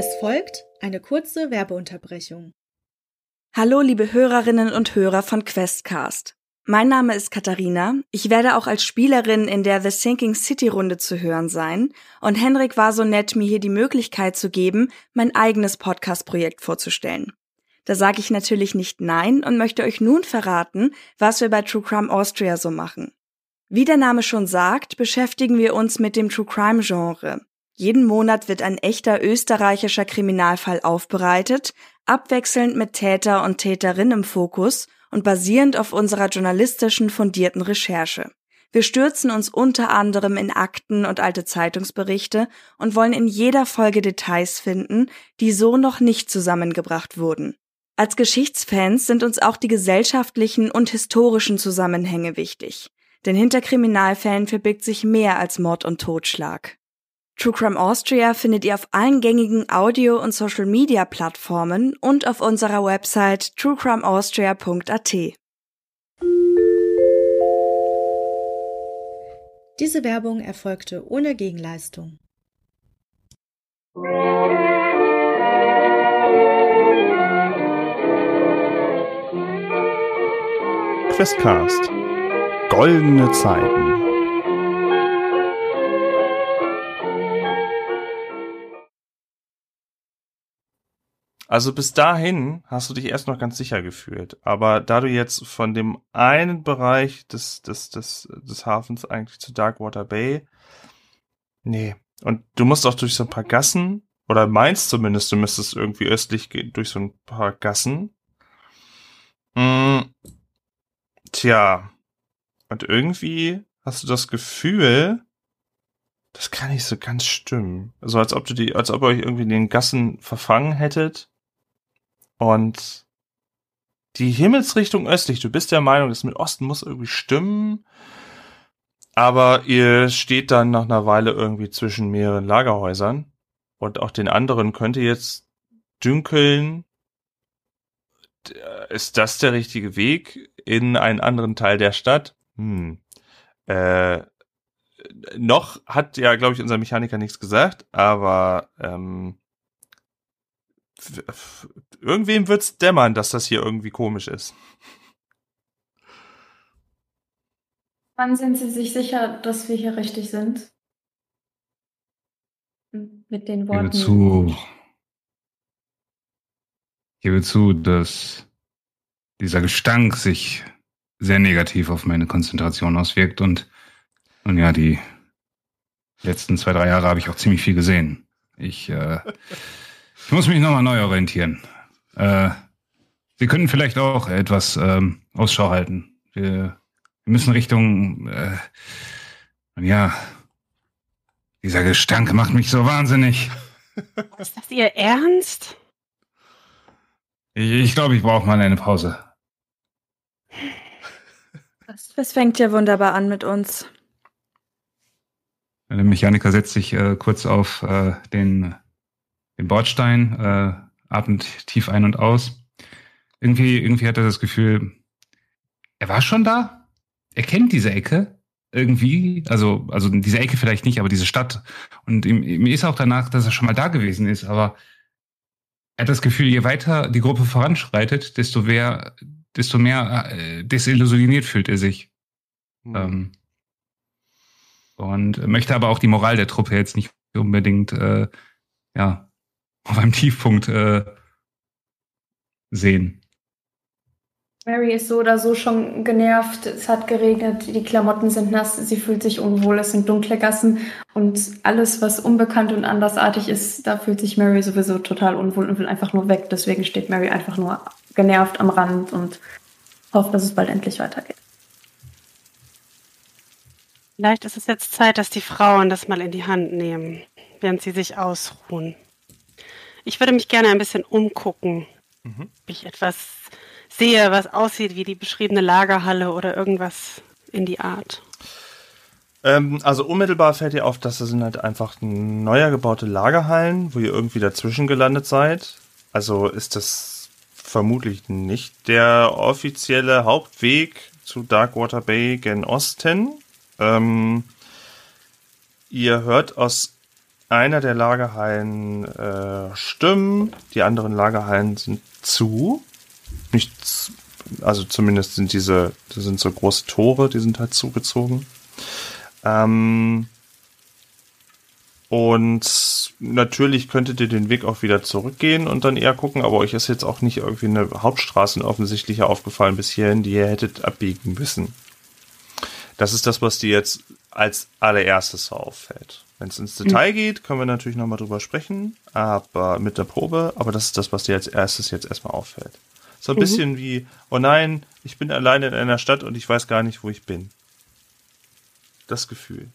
Es folgt eine kurze Werbeunterbrechung. Hallo, liebe Hörerinnen und Hörer von Questcast. Mein Name ist Katharina. Ich werde auch als Spielerin in der The Sinking City Runde zu hören sein. Und Henrik war so nett, mir hier die Möglichkeit zu geben, mein eigenes Podcast-Projekt vorzustellen. Da sage ich natürlich nicht nein und möchte euch nun verraten, was wir bei True Crime Austria so machen. Wie der Name schon sagt, beschäftigen wir uns mit dem True Crime Genre. Jeden Monat wird ein echter österreichischer Kriminalfall aufbereitet, abwechselnd mit Täter und Täterin im Fokus und basierend auf unserer journalistischen fundierten Recherche. Wir stürzen uns unter anderem in Akten und alte Zeitungsberichte und wollen in jeder Folge Details finden, die so noch nicht zusammengebracht wurden. Als Geschichtsfans sind uns auch die gesellschaftlichen und historischen Zusammenhänge wichtig. Denn hinter Kriminalfällen verbirgt sich mehr als Mord und Totschlag. True Crime Austria findet ihr auf allen gängigen Audio- und Social-Media-Plattformen und auf unserer Website truecrimeaustria.at. Diese Werbung erfolgte ohne Gegenleistung. Questcast. Goldene Zeiten. Also bis dahin hast du dich erst noch ganz sicher gefühlt. Aber da du jetzt von dem einen Bereich des, des, des, des Hafens eigentlich zu Darkwater Bay, nee. Und du musst auch durch so ein paar Gassen, oder meinst zumindest, du müsstest irgendwie östlich gehen, durch so ein paar Gassen. Hm, tja. Und irgendwie hast du das Gefühl, das kann nicht so ganz stimmen. So also als ob du die, als ob ihr euch irgendwie in den Gassen verfangen hättet und die Himmelsrichtung östlich, du bist der Meinung, das mit Osten muss irgendwie stimmen. Aber ihr steht dann nach einer Weile irgendwie zwischen mehreren Lagerhäusern. Und auch den anderen könnte jetzt dünkeln. Ist das der richtige Weg in einen anderen Teil der Stadt? Hm. Äh, noch hat ja, glaube ich, unser Mechaniker nichts gesagt, aber ähm, irgendwem wird's dämmern, dass das hier irgendwie komisch ist. Wann sind Sie sich sicher, dass wir hier richtig sind? Mit den Worten. Gebe zu, gebe zu, dass dieser Gestank sich sehr negativ auf meine Konzentration auswirkt und, und ja, die letzten zwei, drei Jahre habe ich auch ziemlich viel gesehen. Ich äh, Ich muss mich nochmal neu orientieren. Äh, wir können vielleicht auch etwas ähm, Ausschau halten. Wir, wir müssen Richtung, äh, ja, dieser Gestank macht mich so wahnsinnig. Ist das Ihr Ernst? Ich, ich glaube, ich brauche mal eine Pause. Das, das fängt ja wunderbar an mit uns. Der Mechaniker setzt sich äh, kurz auf äh, den den Bordstein, äh, atmet tief ein und aus. Irgendwie, irgendwie hat er das Gefühl, er war schon da. Er kennt diese Ecke irgendwie, also, also diese Ecke vielleicht nicht, aber diese Stadt. Und ihm, ihm ist auch danach, dass er schon mal da gewesen ist, aber er hat das Gefühl, je weiter die Gruppe voranschreitet, desto mehr, desto mehr äh, desillusioniert fühlt er sich. Mhm. Ähm, und möchte aber auch die Moral der Truppe jetzt nicht unbedingt äh, ja, auf einem Tiefpunkt äh, sehen. Mary ist so oder so schon genervt. Es hat geregnet, die Klamotten sind nass, sie fühlt sich unwohl, es sind dunkle Gassen und alles, was unbekannt und andersartig ist, da fühlt sich Mary sowieso total unwohl und will einfach nur weg. Deswegen steht Mary einfach nur genervt am Rand und hofft, dass es bald endlich weitergeht. Vielleicht ist es jetzt Zeit, dass die Frauen das mal in die Hand nehmen, während sie sich ausruhen. Ich würde mich gerne ein bisschen umgucken, mhm. ob ich etwas sehe, was aussieht wie die beschriebene Lagerhalle oder irgendwas in die Art. Ähm, also unmittelbar fällt dir auf, dass das sind halt einfach neuer gebaute Lagerhallen, wo ihr irgendwie dazwischen gelandet seid. Also ist das vermutlich nicht der offizielle Hauptweg zu Darkwater Bay gen Osten. Ähm, ihr hört aus einer der Lagerhallen äh, stimmen, die anderen Lagerhallen sind zu. Nichts, also zumindest sind diese, das sind so große Tore, die sind halt zugezogen. Ähm, und natürlich könntet ihr den Weg auch wieder zurückgehen und dann eher gucken, aber euch ist jetzt auch nicht irgendwie eine Hauptstraße offensichtlich aufgefallen bis hierhin, die ihr hättet abbiegen müssen. Das ist das, was dir jetzt als allererstes so auffällt. Wenn es ins Detail mhm. geht, können wir natürlich nochmal drüber sprechen, aber mit der Probe, aber das ist das, was dir als erstes jetzt erstmal auffällt. So ein mhm. bisschen wie, oh nein, ich bin alleine in einer Stadt und ich weiß gar nicht, wo ich bin. Das Gefühl.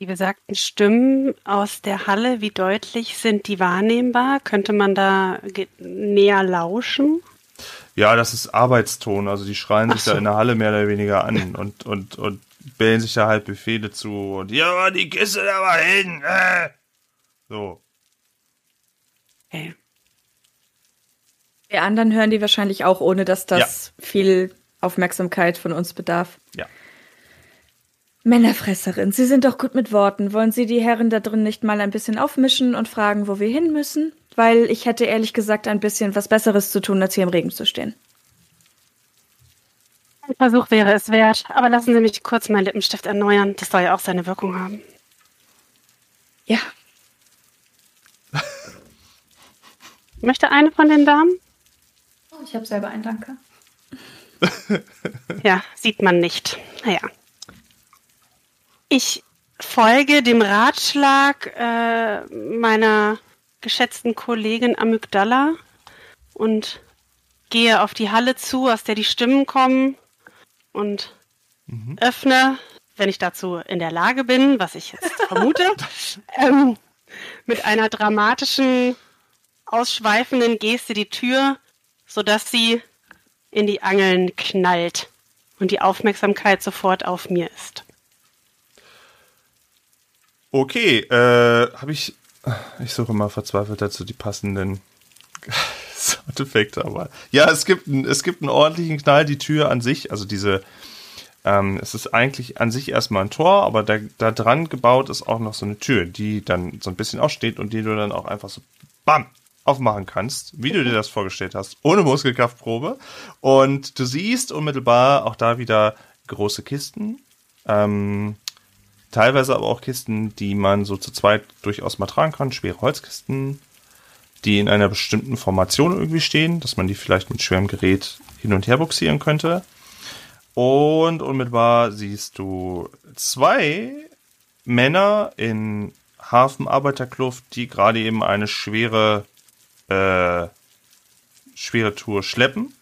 Die besagten Stimmen aus der Halle, wie deutlich sind die wahrnehmbar? Könnte man da näher lauschen? Ja, das ist Arbeitston. Also die schreien Ach sich so. da in der Halle mehr oder weniger an und, und, und bellen sich da halt Befehle zu. Und ja, die Kiste da mal hin. Äh. So. Okay. Die anderen hören die wahrscheinlich auch, ohne dass das ja. viel Aufmerksamkeit von uns bedarf. Ja. Männerfresserin, Sie sind doch gut mit Worten. Wollen Sie die Herren da drin nicht mal ein bisschen aufmischen und fragen, wo wir hin müssen? Weil ich hätte ehrlich gesagt ein bisschen was Besseres zu tun, als hier im Regen zu stehen. Ein Versuch wäre es wert, aber lassen Sie mich kurz meinen Lippenstift erneuern. Das soll ja auch seine Wirkung haben. Ja. Möchte eine von den Damen? Oh, ich habe selber einen, danke. ja, sieht man nicht. Naja. Ich folge dem Ratschlag äh, meiner geschätzten Kollegin Amygdala und gehe auf die Halle zu, aus der die Stimmen kommen und mhm. öffne, wenn ich dazu in der Lage bin, was ich jetzt vermute, ähm, mit einer dramatischen, ausschweifenden Geste die Tür, sodass sie in die Angeln knallt und die Aufmerksamkeit sofort auf mir ist. Okay, äh, habe ich. Ich suche mal verzweifelt dazu die passenden Soundeffekte, aber. Ja, es gibt, es gibt einen ordentlichen Knall, die Tür an sich, also diese. Ähm, es ist eigentlich an sich erstmal ein Tor, aber da, da dran gebaut ist auch noch so eine Tür, die dann so ein bisschen aussteht und die du dann auch einfach so BAM! aufmachen kannst, wie du dir das vorgestellt hast, ohne Muskelkraftprobe. Und du siehst unmittelbar auch da wieder große Kisten. Ähm, teilweise aber auch Kisten, die man so zu zweit durchaus mal tragen kann, schwere Holzkisten, die in einer bestimmten Formation irgendwie stehen, dass man die vielleicht mit schwerem Gerät hin und her buxieren könnte. Und unmittelbar siehst du zwei Männer in Hafenarbeiterkluft, die gerade eben eine schwere, äh, schwere Tour schleppen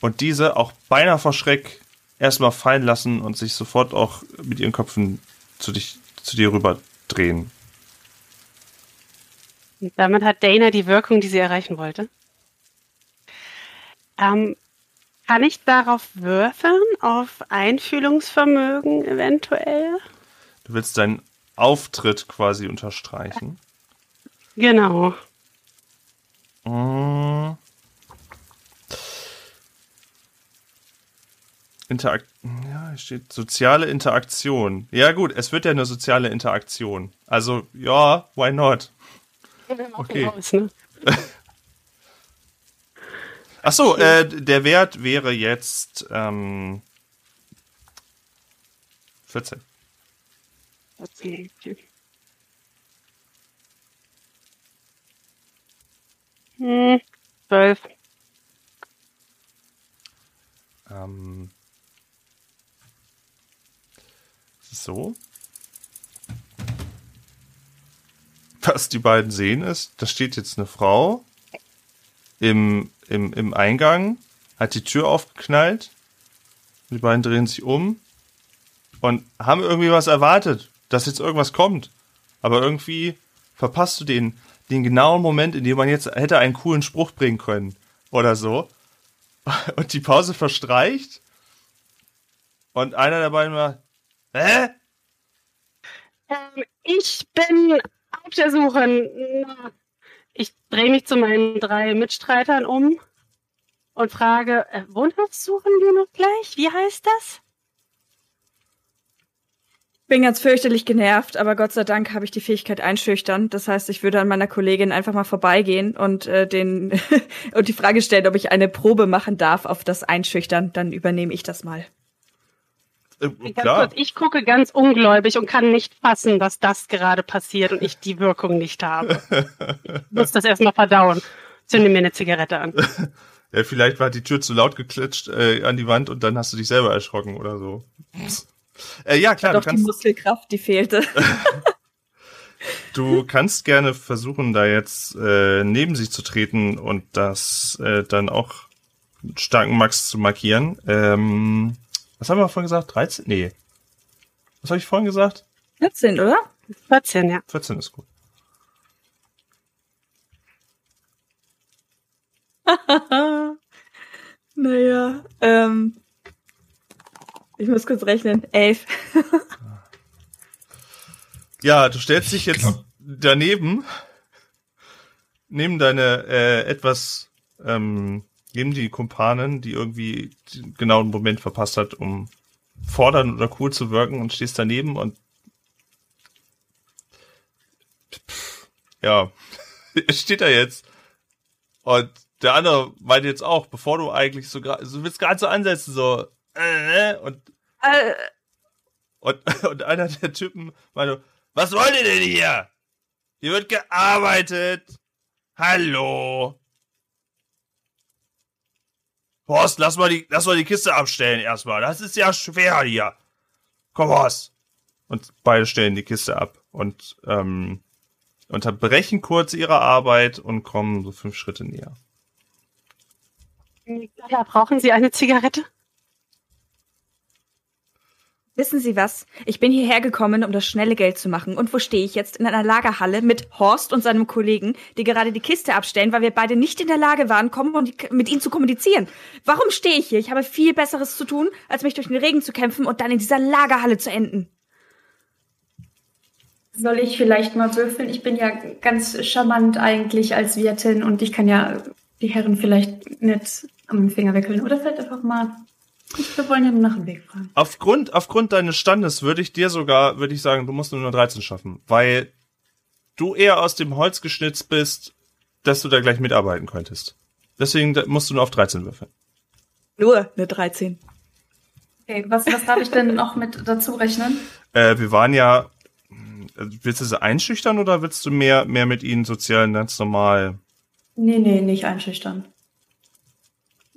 und diese auch beinahe vor Schreck erstmal fallen lassen und sich sofort auch mit ihren Köpfen zu, dich, zu dir rüber drehen. Und damit hat Dana die Wirkung, die sie erreichen wollte. Ähm, kann ich darauf würfeln, auf Einfühlungsvermögen eventuell? Du willst deinen Auftritt quasi unterstreichen. Genau. Mmh. Interakt ja, hier steht soziale Interaktion. Ja, gut, es wird ja eine soziale Interaktion. Also, ja, why not? Okay. Raus, ne? Ach so, äh, der Wert wäre jetzt ähm, 14. Okay. Hm, 12. Ähm, so. Was die beiden sehen ist, da steht jetzt eine Frau im, im, im Eingang, hat die Tür aufgeknallt. Die beiden drehen sich um und haben irgendwie was erwartet, dass jetzt irgendwas kommt. Aber irgendwie verpasst du den, den genauen Moment, in dem man jetzt hätte einen coolen Spruch bringen können. Oder so. Und die Pause verstreicht. Und einer der beiden war, Hä? Ähm, ich bin auf der Suche. Ich drehe mich zu meinen drei Mitstreitern um und frage, äh, wonach suchen wir noch gleich? Wie heißt das? bin ganz fürchterlich genervt, aber Gott sei Dank habe ich die Fähigkeit einschüchtern. Das heißt, ich würde an meiner Kollegin einfach mal vorbeigehen und äh, den und die Frage stellen, ob ich eine Probe machen darf auf das Einschüchtern. Dann übernehme ich das mal. Äh, klar. Kurz, ich gucke ganz ungläubig und kann nicht fassen, dass das gerade passiert und ich die Wirkung nicht habe. ich muss das erstmal verdauen. Zünde mir eine Zigarette an. Ja, vielleicht war die Tür zu laut geklitscht äh, an die Wand und dann hast du dich selber erschrocken oder so. Äh, ja, klar. Doch du kannst, die Muskelkraft, die fehlte. du kannst gerne versuchen, da jetzt äh, neben sich zu treten und das äh, dann auch starken Max zu markieren. Ähm, was haben wir vorhin gesagt? 13? Nee. Was habe ich vorhin gesagt? 14, oder? 14, ja. 14 ist gut. naja, ähm, ich muss kurz rechnen. Elf. ja, du stellst dich jetzt daneben, neben deine äh, etwas, ähm, neben die Kumpanen, die irgendwie den genauen Moment verpasst hat, um fordern oder cool zu wirken und stehst daneben und ja, steht da jetzt. Und der andere meint jetzt auch, bevor du eigentlich so gerade, du willst gerade so ansetzen, so, äh, und, äh. und, und einer der Typen meinte, was wollt ihr denn hier? Hier wird gearbeitet. Hallo. Horst, lass mal die, lass mal die Kiste abstellen erstmal. Das ist ja schwer hier. Komm, Horst. Und beide stellen die Kiste ab und ähm, unterbrechen kurz ihre Arbeit und kommen so fünf Schritte näher. Ja, brauchen Sie eine Zigarette? Wissen Sie was? Ich bin hierher gekommen, um das schnelle Geld zu machen. Und wo stehe ich jetzt? In einer Lagerhalle mit Horst und seinem Kollegen, die gerade die Kiste abstellen, weil wir beide nicht in der Lage waren, mit ihnen zu kommunizieren. Warum stehe ich hier? Ich habe viel Besseres zu tun, als mich durch den Regen zu kämpfen und dann in dieser Lagerhalle zu enden. Soll ich vielleicht mal würfeln? Ich bin ja ganz charmant eigentlich als Wirtin und ich kann ja die Herren vielleicht nicht am Finger wickeln. Oder vielleicht einfach mal wir wollen ja nach dem Weg fragen. Aufgrund, aufgrund deines Standes würde ich dir sogar, würde ich sagen, du musst nur 13 schaffen, weil du eher aus dem Holz geschnitzt bist, dass du da gleich mitarbeiten könntest. Deswegen musst du nur auf 13 würfeln. Nur eine 13. Okay, was, was darf ich denn noch mit dazu rechnen? Äh, wir waren ja, willst du sie einschüchtern oder willst du mehr, mehr mit ihnen sozial ganz normal? Nee, nee, nicht einschüchtern.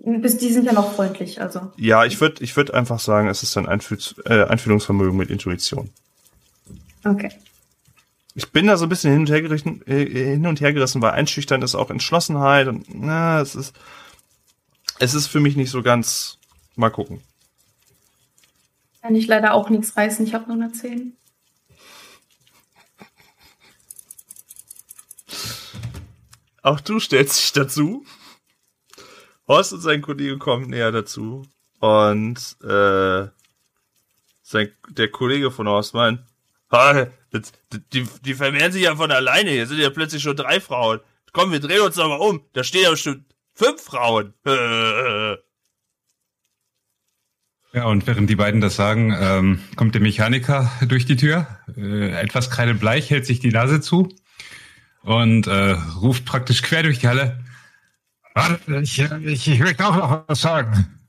Bis die sind ja noch freundlich, also. Ja, ich würde ich würd einfach sagen, es ist ein Einfühl äh, Einfühlungsvermögen mit Intuition. Okay. Ich bin da so ein bisschen hin und her gerissen, äh, hin und her gerissen, weil einschüchtern ist auch Entschlossenheit und na, es ist es ist für mich nicht so ganz mal gucken. Kann ich leider auch nichts reißen, ich habe nur eine 10. Auch du stellst dich dazu. Horst und sein Kollege kommen näher dazu. Und äh, sein, der Kollege von Horst meint, die, die vermehren sich ja von alleine. Hier sind ja plötzlich schon drei Frauen. Komm, wir drehen uns aber um. Da stehen ja bestimmt fünf Frauen. Ja, und während die beiden das sagen, ähm, kommt der Mechaniker durch die Tür, äh, etwas kreidebleich, hält sich die Nase zu und äh, ruft praktisch quer durch die Halle. Warte, ich, ich, ich möchte auch noch was sagen.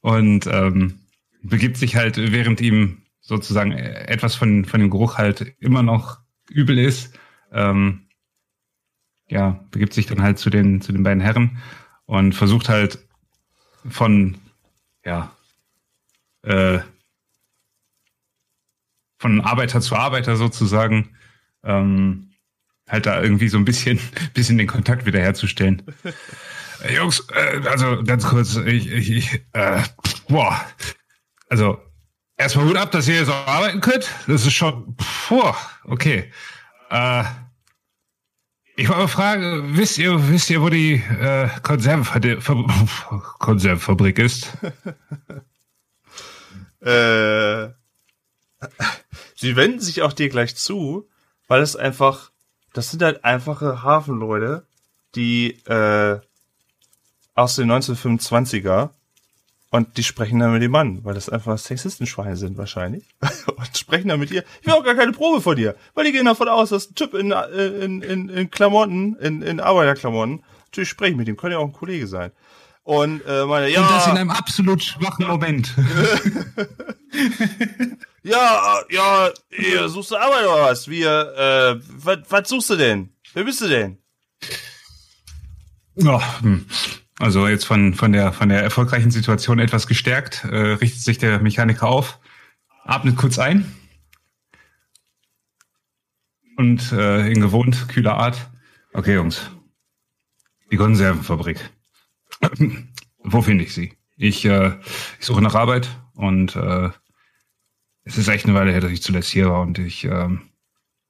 Und ähm, begibt sich halt, während ihm sozusagen etwas von, von dem Geruch halt immer noch übel ist, ähm, ja, begibt sich dann halt zu den, zu den beiden Herren und versucht halt von, ja, äh, von Arbeiter zu Arbeiter sozusagen, ähm, halt da irgendwie so ein bisschen, bisschen den Kontakt wiederherzustellen. äh, Jungs, äh, also ganz kurz, ich, ich, ich äh, boah, also erstmal Hut ab, dass ihr so arbeiten könnt. Das ist schon, boah, okay. Äh, ich wollte mal fragen, wisst ihr, wisst ihr, wo die äh, Konservenfabrik ist? äh, sie wenden sich auch dir gleich zu, weil es einfach das sind halt einfache Hafenleute, die äh, aus den 1925er Und die sprechen dann mit dem Mann, weil das einfach Sexistenschweine sind wahrscheinlich. und sprechen dann mit ihr. Ich will auch gar keine Probe von dir. Weil die gehen davon aus, dass ein Typ in, in, in, in Klamotten, in, in Arbeiterklamotten, natürlich sprechen mit ihm, könnte ja auch ein Kollege sein. Und äh, meine, ja. Und das in einem absolut schwachen Moment. ja, ja, hier, suchst du Arbeit oder was? Wir, äh, was, was suchst du denn? Wer bist du denn? Ja, hm. Also jetzt von, von, der, von der erfolgreichen Situation etwas gestärkt, äh, richtet sich der Mechaniker auf, atmet kurz ein und äh, in gewohnt kühler Art. Okay, Jungs, die Konservenfabrik. Wo finde ich sie? Ich, äh, ich suche nach Arbeit und äh, es ist echt eine Weile her, dass ich zuletzt hier war und ich, äh,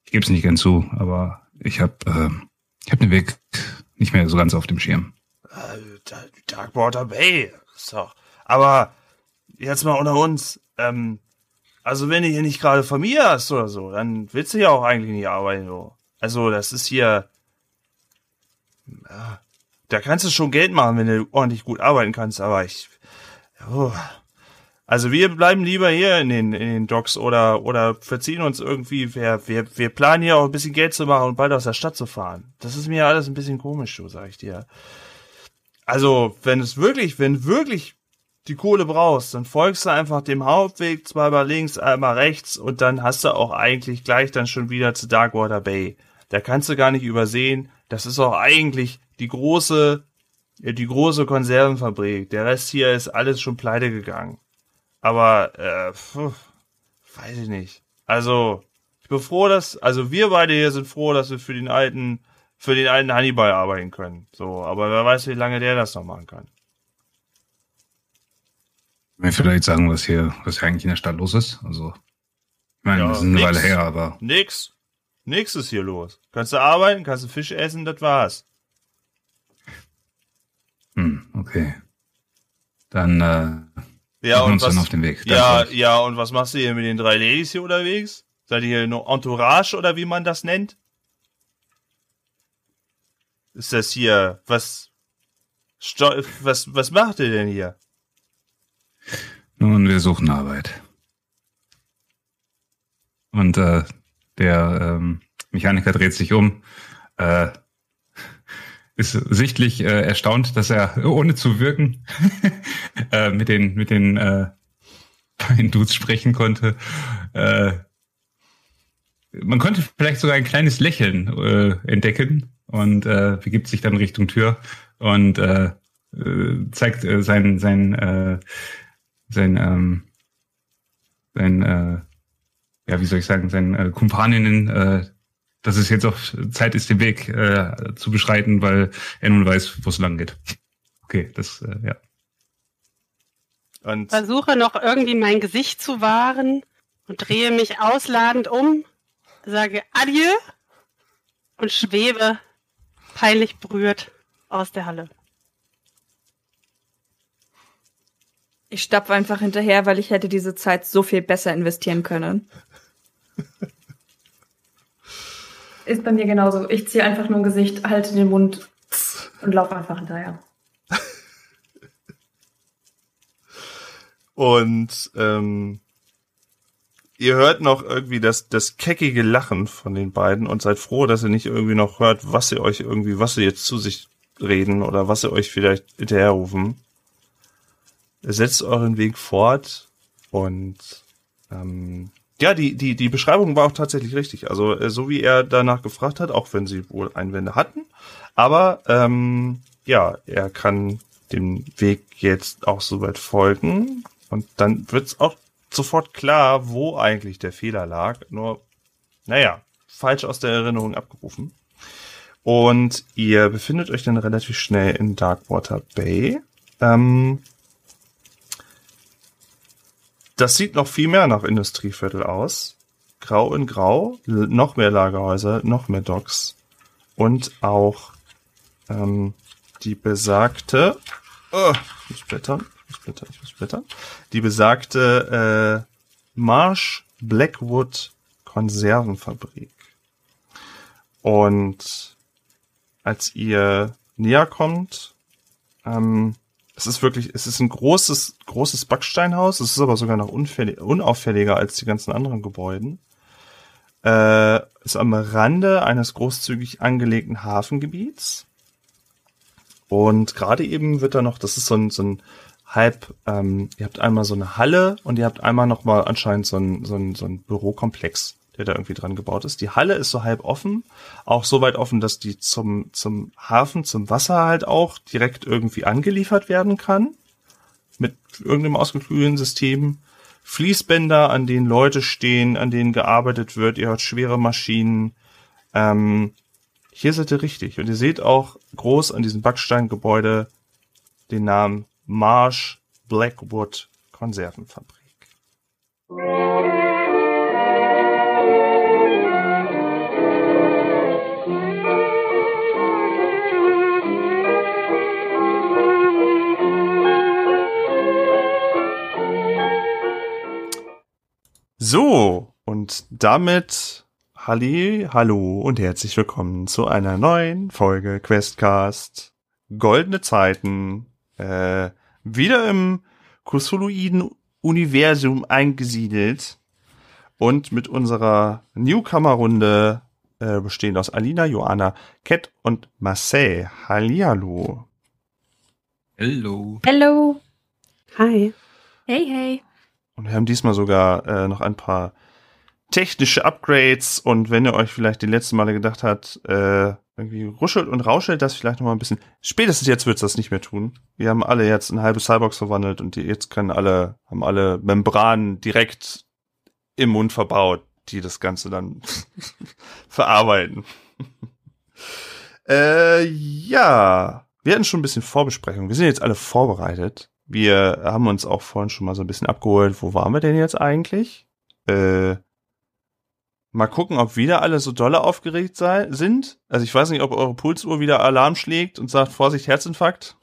ich gebe es nicht gern zu, aber ich habe äh, ich hab den Weg nicht mehr so ganz auf dem Schirm. Darkwater Bay. So. Aber jetzt mal unter uns. Ähm, also wenn du hier nicht gerade Familie hast oder so, dann willst du ja auch eigentlich nicht arbeiten. So. Also das ist hier. Ja, da kannst du schon Geld machen, wenn du ordentlich gut arbeiten kannst. Aber ich. Oh. Also wir bleiben lieber hier in den, in den Docks oder, oder verziehen uns irgendwie. Wir, wir, wir planen hier auch ein bisschen Geld zu machen und bald aus der Stadt zu fahren. Das ist mir alles ein bisschen komisch, so sag ich dir. Also, wenn es wirklich, wenn wirklich die Kohle brauchst, dann folgst du einfach dem Hauptweg, zweimal links, einmal rechts und dann hast du auch eigentlich gleich dann schon wieder zu Darkwater Bay. Da kannst du gar nicht übersehen. Das ist auch eigentlich die große, die große Konservenfabrik. Der Rest hier ist alles schon pleite gegangen. Aber, äh, pf, weiß ich nicht. Also, ich bin froh, dass, also wir beide hier sind froh, dass wir für den alten für den alten Hannibal arbeiten können. So, aber wer weiß, wie lange der das noch machen kann. Mir vielleicht sagen, was hier, was hier eigentlich in der Stadt los ist. Also, ich meine, ja, das ist eine nix, Weile her, aber. Nix. Nix ist hier los. Kannst du arbeiten, kannst du Fisch essen, das war's. Hm, okay. Dann, äh, ja, und was, auf den Weg. Ja, ja, und was machst du hier mit den drei Ladies hier unterwegs? Seid ihr hier nur Entourage oder wie man das nennt? ist das hier? Was, was, was macht ihr denn hier? Nun, wir suchen Arbeit. Und äh, der ähm, Mechaniker dreht sich um, äh, ist sichtlich äh, erstaunt, dass er ohne zu wirken äh, mit den mit den äh, Dudes sprechen konnte. Äh, man könnte vielleicht sogar ein kleines Lächeln äh, entdecken und äh, begibt sich dann Richtung Tür und äh, äh, zeigt äh, sein sein äh, sein ähm, sein äh, ja wie soll ich sagen sein äh, Kumpaninnen äh, dass es jetzt auch Zeit ist den Weg äh, zu beschreiten weil er nun weiß wo es lang geht okay das äh, ja und versuche noch irgendwie mein Gesicht zu wahren und drehe mich ausladend um sage Adieu und schwebe peinlich berührt aus der Halle. Ich stapfe einfach hinterher, weil ich hätte diese Zeit so viel besser investieren können. Ist bei mir genauso. Ich ziehe einfach nur ein Gesicht, halte den Mund und laufe einfach hinterher. Und ähm, ihr hört noch irgendwie das, das keckige Lachen von den beiden und seid froh, dass ihr nicht irgendwie noch hört, was sie euch irgendwie, was sie jetzt zu sich reden oder was sie euch vielleicht hinterherrufen. Setzt euren Weg fort und ähm, ja, die, die, die Beschreibung war auch tatsächlich richtig. Also äh, so wie er danach gefragt hat, auch wenn sie wohl Einwände hatten. Aber ähm, ja, er kann dem Weg jetzt auch soweit folgen. Und dann wird's auch sofort klar, wo eigentlich der Fehler lag. Nur, naja, falsch aus der Erinnerung abgerufen. Und ihr befindet euch dann relativ schnell in Darkwater Bay. Ähm, das sieht noch viel mehr nach Industrieviertel aus. Grau in Grau, noch mehr Lagerhäuser, noch mehr Docks. Und auch ähm, die besagte. Oh, ich blättern muss blättern, ich muss blättern. Die besagte äh, Marsh Blackwood Konservenfabrik. Und als ihr näher kommt, ähm, Es ist wirklich, es ist ein großes, großes Backsteinhaus. Es ist aber sogar noch unauffälliger als die ganzen anderen Gebäuden. Äh, ist am Rande eines großzügig angelegten Hafengebiets. Und gerade eben wird da noch, das ist so ein, so ein halb, ähm, ihr habt einmal so eine Halle und ihr habt einmal noch mal anscheinend so ein, so ein, so ein Bürokomplex der da irgendwie dran gebaut ist. Die Halle ist so halb offen, auch so weit offen, dass die zum, zum Hafen, zum Wasser halt auch direkt irgendwie angeliefert werden kann. Mit irgendeinem ausgeklügelten System. Fließbänder, an denen Leute stehen, an denen gearbeitet wird. Ihr hört schwere Maschinen. Ähm, hier seid ihr richtig. Und ihr seht auch groß an diesem Backsteingebäude den Namen Marsh Blackwood Konservenfabrik. So, und damit Halli, hallo und herzlich willkommen zu einer neuen Folge Questcast. Goldene Zeiten. Äh, wieder im Kusuluiden Universum eingesiedelt und mit unserer Newcomer-Runde äh, bestehend aus Alina, Joanna, Cat und Marcel. Hallihallo. Hello. Hello. Hi. Hey, hey. Und wir haben diesmal sogar äh, noch ein paar technische Upgrades. Und wenn ihr euch vielleicht die letzten Male gedacht habt, äh, irgendwie ruschelt und rauschelt das vielleicht noch mal ein bisschen. Spätestens jetzt wird's das nicht mehr tun. Wir haben alle jetzt ein halbes Cyborgs verwandelt und die jetzt können alle, haben alle Membranen direkt im Mund verbaut, die das Ganze dann verarbeiten. äh, ja, wir hatten schon ein bisschen Vorbesprechung. Wir sind jetzt alle vorbereitet. Wir haben uns auch vorhin schon mal so ein bisschen abgeholt. Wo waren wir denn jetzt eigentlich? Äh, mal gucken, ob wieder alle so dolle aufgeregt sei, sind. Also ich weiß nicht, ob eure Pulsuhr wieder Alarm schlägt und sagt, Vorsicht, Herzinfarkt.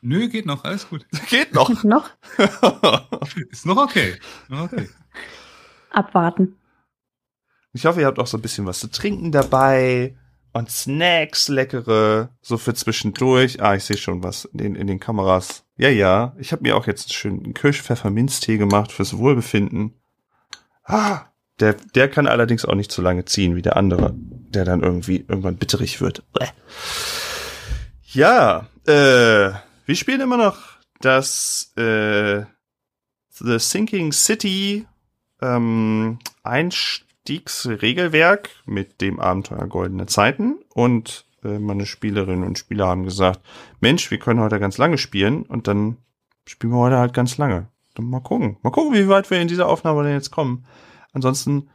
Nö, geht noch, alles gut. Geht noch. noch? Ist noch okay. Noch okay. Abwarten. Ich hoffe, ihr habt auch so ein bisschen was zu trinken dabei und Snacks, leckere, so für zwischendurch. Ah, ich sehe schon was in den, in den Kameras. Ja, ja. Ich habe mir auch jetzt einen schönen Kirschpfefferminztee gemacht fürs Wohlbefinden. Ah, der, der kann allerdings auch nicht so lange ziehen wie der andere, der dann irgendwie irgendwann bitterig wird. Ja, äh, wir spielen immer noch das äh, The Sinking City ähm, Einstiegsregelwerk mit dem Abenteuer Goldene Zeiten und äh, meine Spielerinnen und Spieler haben gesagt, Mensch, wir können heute ganz lange spielen und dann spielen wir heute halt ganz lange. Dann mal gucken. Mal gucken, wie weit wir in dieser Aufnahme denn jetzt kommen. Ansonsten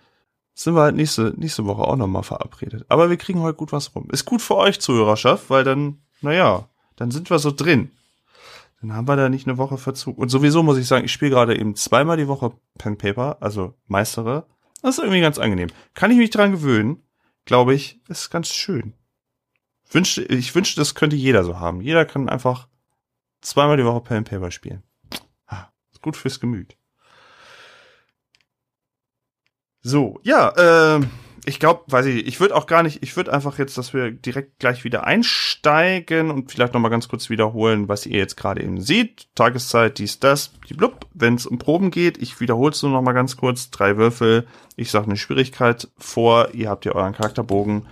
sind wir halt nächste, nächste Woche auch nochmal verabredet. Aber wir kriegen heute gut was rum. Ist gut für euch, Zuhörerschaft, weil dann, naja, dann sind wir so drin. Dann haben wir da nicht eine Woche Verzug. Und sowieso muss ich sagen, ich spiele gerade eben zweimal die Woche Pen Paper, also meistere. Das ist irgendwie ganz angenehm. Kann ich mich dran gewöhnen? Glaube ich, ist ganz schön. Wünschte, ich wünschte, das könnte jeder so haben. Jeder kann einfach zweimal die Woche Pen Paper spielen. Ah, ist gut fürs Gemüt. So, ja, äh, ich glaube, weiß ich, ich würde auch gar nicht, ich würde einfach jetzt, dass wir direkt gleich wieder einsteigen und vielleicht nochmal ganz kurz wiederholen, was ihr jetzt gerade eben seht. Tageszeit, dies, das, die blub. Wenn es um Proben geht, ich wiederhole es nur nochmal ganz kurz. Drei Würfel, ich sage eine Schwierigkeit vor, ihr habt ja euren Charakterbogen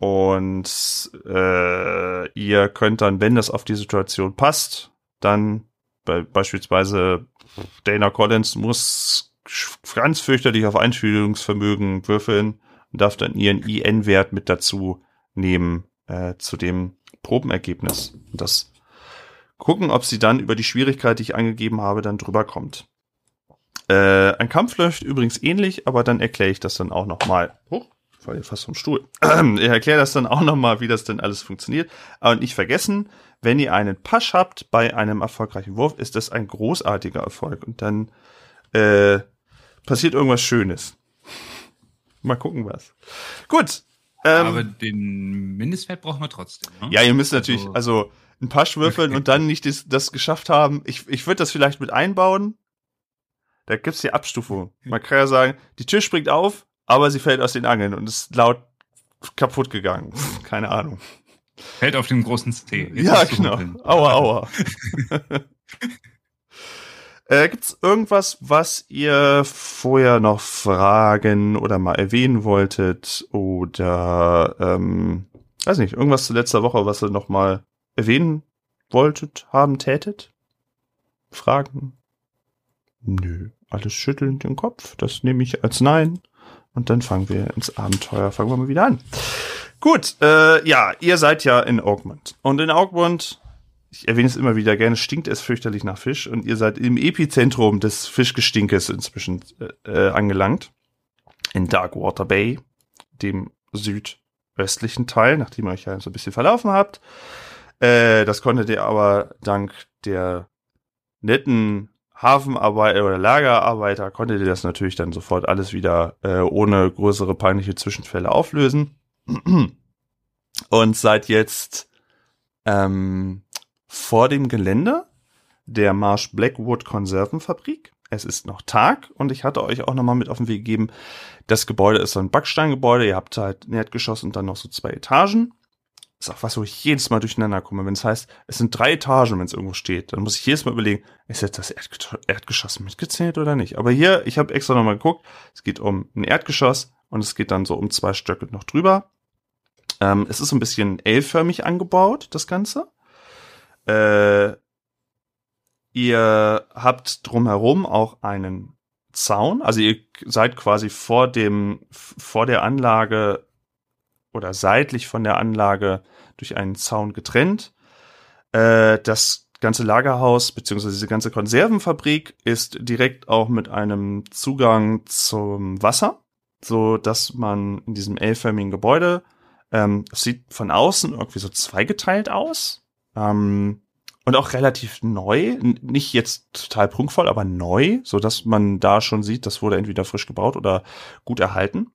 und äh, ihr könnt dann, wenn das auf die Situation passt, dann be beispielsweise Dana Collins muss ganz fürchterlich auf Einfühlungsvermögen würfeln und darf dann ihren IN-Wert mit dazu nehmen äh, zu dem Probenergebnis. Und das gucken, ob sie dann über die Schwierigkeit, die ich angegeben habe, dann drüber kommt. Äh, ein Kampf läuft übrigens ähnlich, aber dann erkläre ich das dann auch nochmal. Oh, fall hier fast vom Stuhl. ich erkläre das dann auch nochmal, wie das denn alles funktioniert. Aber nicht vergessen, wenn ihr einen Pasch habt bei einem erfolgreichen Wurf, ist das ein großartiger Erfolg. Und dann äh, passiert irgendwas Schönes. Mal gucken was. Gut. Ähm, Aber den Mindestwert brauchen wir trotzdem. Ne? Ja, ihr müsst natürlich, also, also ein paar schwürfeln und dann nicht das, das geschafft haben. Ich, ich würde das vielleicht mit einbauen. Da gibt's die Abstufung. Man kann ja sagen, die Tür springt auf, aber sie fällt aus den Angeln und ist laut kaputt gegangen. Keine Ahnung. Hält auf dem großen C. Jetzt ja, genau. Aua, aua. äh, gibt's irgendwas, was ihr vorher noch fragen oder mal erwähnen wolltet? Oder, ähm, weiß nicht, irgendwas zu letzter Woche, was ihr noch mal erwähnen wolltet, haben, tätet? Fragen? Nö, alles schüttelnd den Kopf. Das nehme ich als Nein. Und dann fangen wir ins Abenteuer, fangen wir mal wieder an. Gut, äh, ja, ihr seid ja in Augmund. Und in Augmund, ich erwähne es immer wieder gerne, stinkt es fürchterlich nach Fisch. Und ihr seid im Epizentrum des Fischgestinkes inzwischen äh, äh angelangt. In Darkwater Bay, dem südöstlichen Teil, nachdem ihr euch ja so ein bisschen verlaufen habt. Äh, das konntet ihr aber dank der netten Hafenarbeiter oder Lagerarbeiter konntet ihr das natürlich dann sofort alles wieder äh, ohne größere peinliche Zwischenfälle auflösen. Und seid jetzt ähm, vor dem Gelände der Marsh Blackwood Konservenfabrik. Es ist noch Tag und ich hatte euch auch nochmal mit auf den Weg gegeben. Das Gebäude ist so ein Backsteingebäude. Ihr habt halt Erdgeschoss und dann noch so zwei Etagen ist auch was, wo ich jedes Mal durcheinander komme. Wenn es heißt, es sind drei Etagen, wenn es irgendwo steht, dann muss ich jedes Mal überlegen, ist jetzt das Erdgeschoss mitgezählt oder nicht? Aber hier, ich habe extra nochmal geguckt, es geht um ein Erdgeschoss und es geht dann so um zwei Stöcke noch drüber. Ähm, es ist so ein bisschen L-förmig angebaut, das Ganze. Äh, ihr habt drumherum auch einen Zaun, also ihr seid quasi vor dem, vor der Anlage oder seitlich von der Anlage durch einen Zaun getrennt. Äh, das ganze Lagerhaus beziehungsweise diese ganze Konservenfabrik ist direkt auch mit einem Zugang zum Wasser, so dass man in diesem L-förmigen Gebäude ähm, sieht von außen irgendwie so zweigeteilt aus ähm, und auch relativ neu, nicht jetzt total prunkvoll, aber neu, so dass man da schon sieht, das wurde entweder frisch gebaut oder gut erhalten.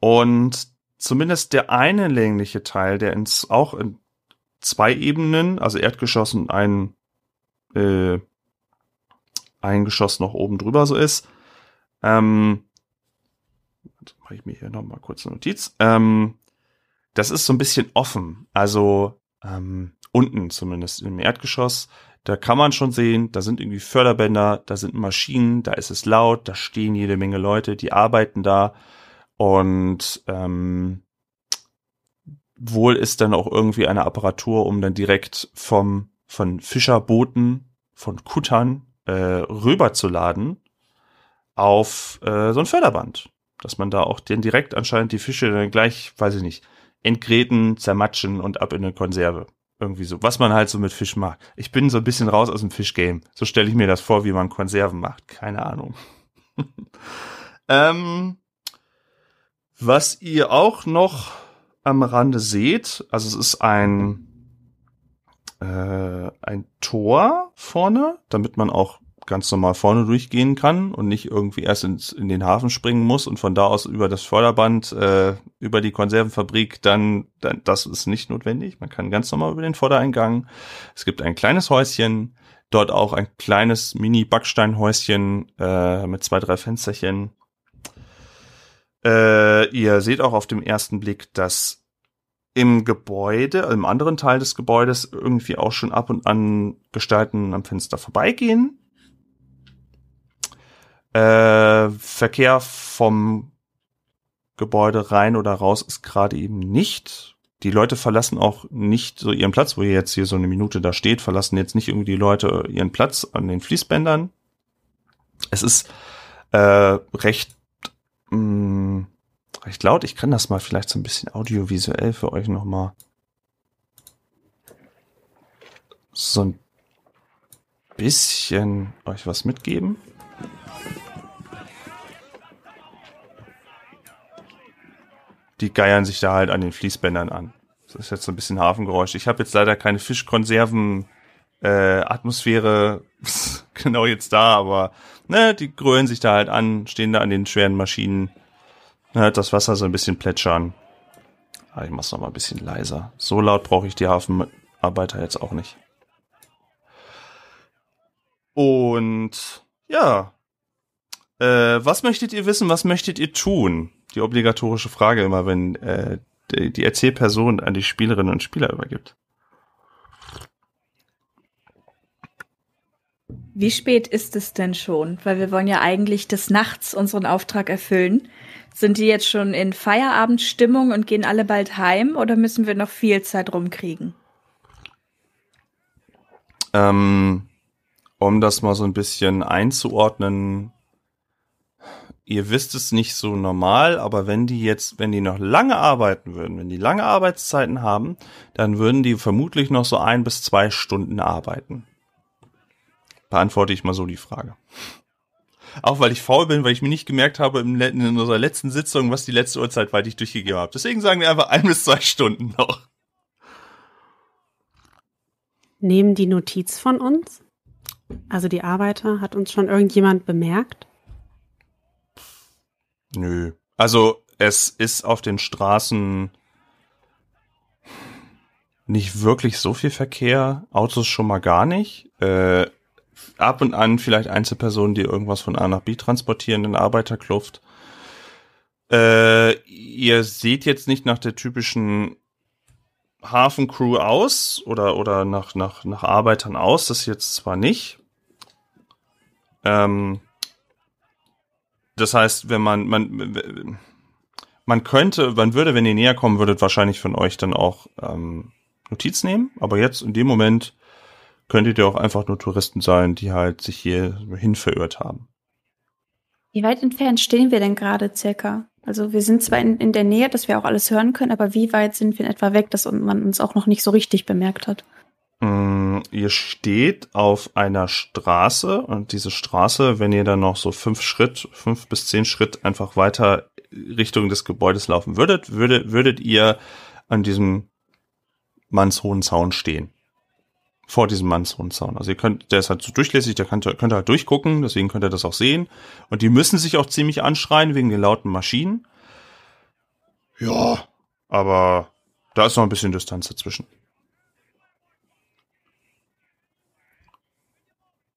Und zumindest der eine längliche Teil, der ins, auch in zwei Ebenen, also Erdgeschoss und ein, äh, ein Geschoss noch oben drüber so ist, ähm, mache ich mir hier nochmal kurz eine Notiz, ähm, das ist so ein bisschen offen, also ähm, unten zumindest im Erdgeschoss, da kann man schon sehen, da sind irgendwie Förderbänder, da sind Maschinen, da ist es laut, da stehen jede Menge Leute, die arbeiten da und ähm, wohl ist dann auch irgendwie eine Apparatur, um dann direkt vom von Fischerbooten, von Kuttern äh, rüber zu laden auf äh, so ein Förderband. Dass man da auch den direkt anscheinend die Fische dann gleich, weiß ich nicht, entgräten, zermatschen und ab in eine Konserve. Irgendwie so. Was man halt so mit Fisch macht. Ich bin so ein bisschen raus aus dem Fischgame. So stelle ich mir das vor, wie man Konserven macht. Keine Ahnung. ähm, was ihr auch noch am Rande seht, also es ist ein, äh, ein Tor vorne, damit man auch ganz normal vorne durchgehen kann und nicht irgendwie erst ins, in den Hafen springen muss und von da aus über das Förderband, äh, über die Konservenfabrik, dann, dann, das ist nicht notwendig. Man kann ganz normal über den Vordereingang. Es gibt ein kleines Häuschen, dort auch ein kleines Mini-Backsteinhäuschen äh, mit zwei, drei Fensterchen. Äh, ihr seht auch auf dem ersten Blick, dass im Gebäude, im anderen Teil des Gebäudes irgendwie auch schon ab und an Gestalten am Fenster vorbeigehen. Äh, Verkehr vom Gebäude rein oder raus ist gerade eben nicht. Die Leute verlassen auch nicht so ihren Platz, wo ihr jetzt hier so eine Minute da steht, verlassen jetzt nicht irgendwie die Leute ihren Platz an den Fließbändern. Es ist äh, recht mh, mm, recht laut. Ich kann das mal vielleicht so ein bisschen audiovisuell für euch nochmal so ein bisschen euch was mitgeben. Die geiern sich da halt an den Fließbändern an. Das ist jetzt so ein bisschen Hafengeräusch. Ich habe jetzt leider keine Fischkonserven äh, Atmosphäre genau jetzt da, aber ne, die grölen sich da halt an, stehen da an den schweren Maschinen hört das Wasser so ein bisschen plätschern. Aber ah, ich mach's noch mal ein bisschen leiser. So laut brauche ich die Hafenarbeiter jetzt auch nicht. Und ja, äh, was möchtet ihr wissen? Was möchtet ihr tun? Die obligatorische Frage immer, wenn äh, die, die Erzählperson an die Spielerinnen und Spieler übergibt. Wie spät ist es denn schon? Weil wir wollen ja eigentlich des Nachts unseren Auftrag erfüllen. Sind die jetzt schon in Feierabendstimmung und gehen alle bald heim oder müssen wir noch viel Zeit rumkriegen? Ähm, um das mal so ein bisschen einzuordnen, ihr wisst es nicht so normal, aber wenn die jetzt, wenn die noch lange arbeiten würden, wenn die lange Arbeitszeiten haben, dann würden die vermutlich noch so ein bis zwei Stunden arbeiten. Beantworte ich mal so die Frage. Auch weil ich faul bin, weil ich mir nicht gemerkt habe in unserer letzten Sitzung, was die letzte Uhrzeit war, die ich durchgegeben habe. Deswegen sagen wir einfach ein bis zwei Stunden noch. Nehmen die Notiz von uns? Also die Arbeiter, hat uns schon irgendjemand bemerkt? Nö. Also es ist auf den Straßen nicht wirklich so viel Verkehr, Autos schon mal gar nicht. Äh, ab und an vielleicht Einzelpersonen, die irgendwas von A nach B transportieren in Arbeiterkluft. Äh, ihr seht jetzt nicht nach der typischen Hafencrew aus oder, oder nach, nach, nach Arbeitern aus, das jetzt zwar nicht. Ähm, das heißt, wenn man, man, man könnte, man würde, wenn ihr näher kommen würdet, wahrscheinlich von euch dann auch ähm, Notiz nehmen, aber jetzt in dem Moment könntet ihr auch einfach nur Touristen sein, die halt sich hier hin verirrt haben. Wie weit entfernt stehen wir denn gerade circa? Also wir sind zwar in, in der Nähe, dass wir auch alles hören können, aber wie weit sind wir in etwa weg, dass man uns auch noch nicht so richtig bemerkt hat? Mm, ihr steht auf einer Straße und diese Straße, wenn ihr dann noch so fünf Schritt, fünf bis zehn Schritt einfach weiter Richtung des Gebäudes laufen würdet, würdet, würdet ihr an diesem mannshohen Zaun stehen vor diesem Mannshohenzaun. Also ihr könnt, der ist halt so durchlässig, der könnt, könnt halt durchgucken, deswegen könnt ihr das auch sehen. Und die müssen sich auch ziemlich anschreien wegen den lauten Maschinen. Ja, aber da ist noch ein bisschen Distanz dazwischen.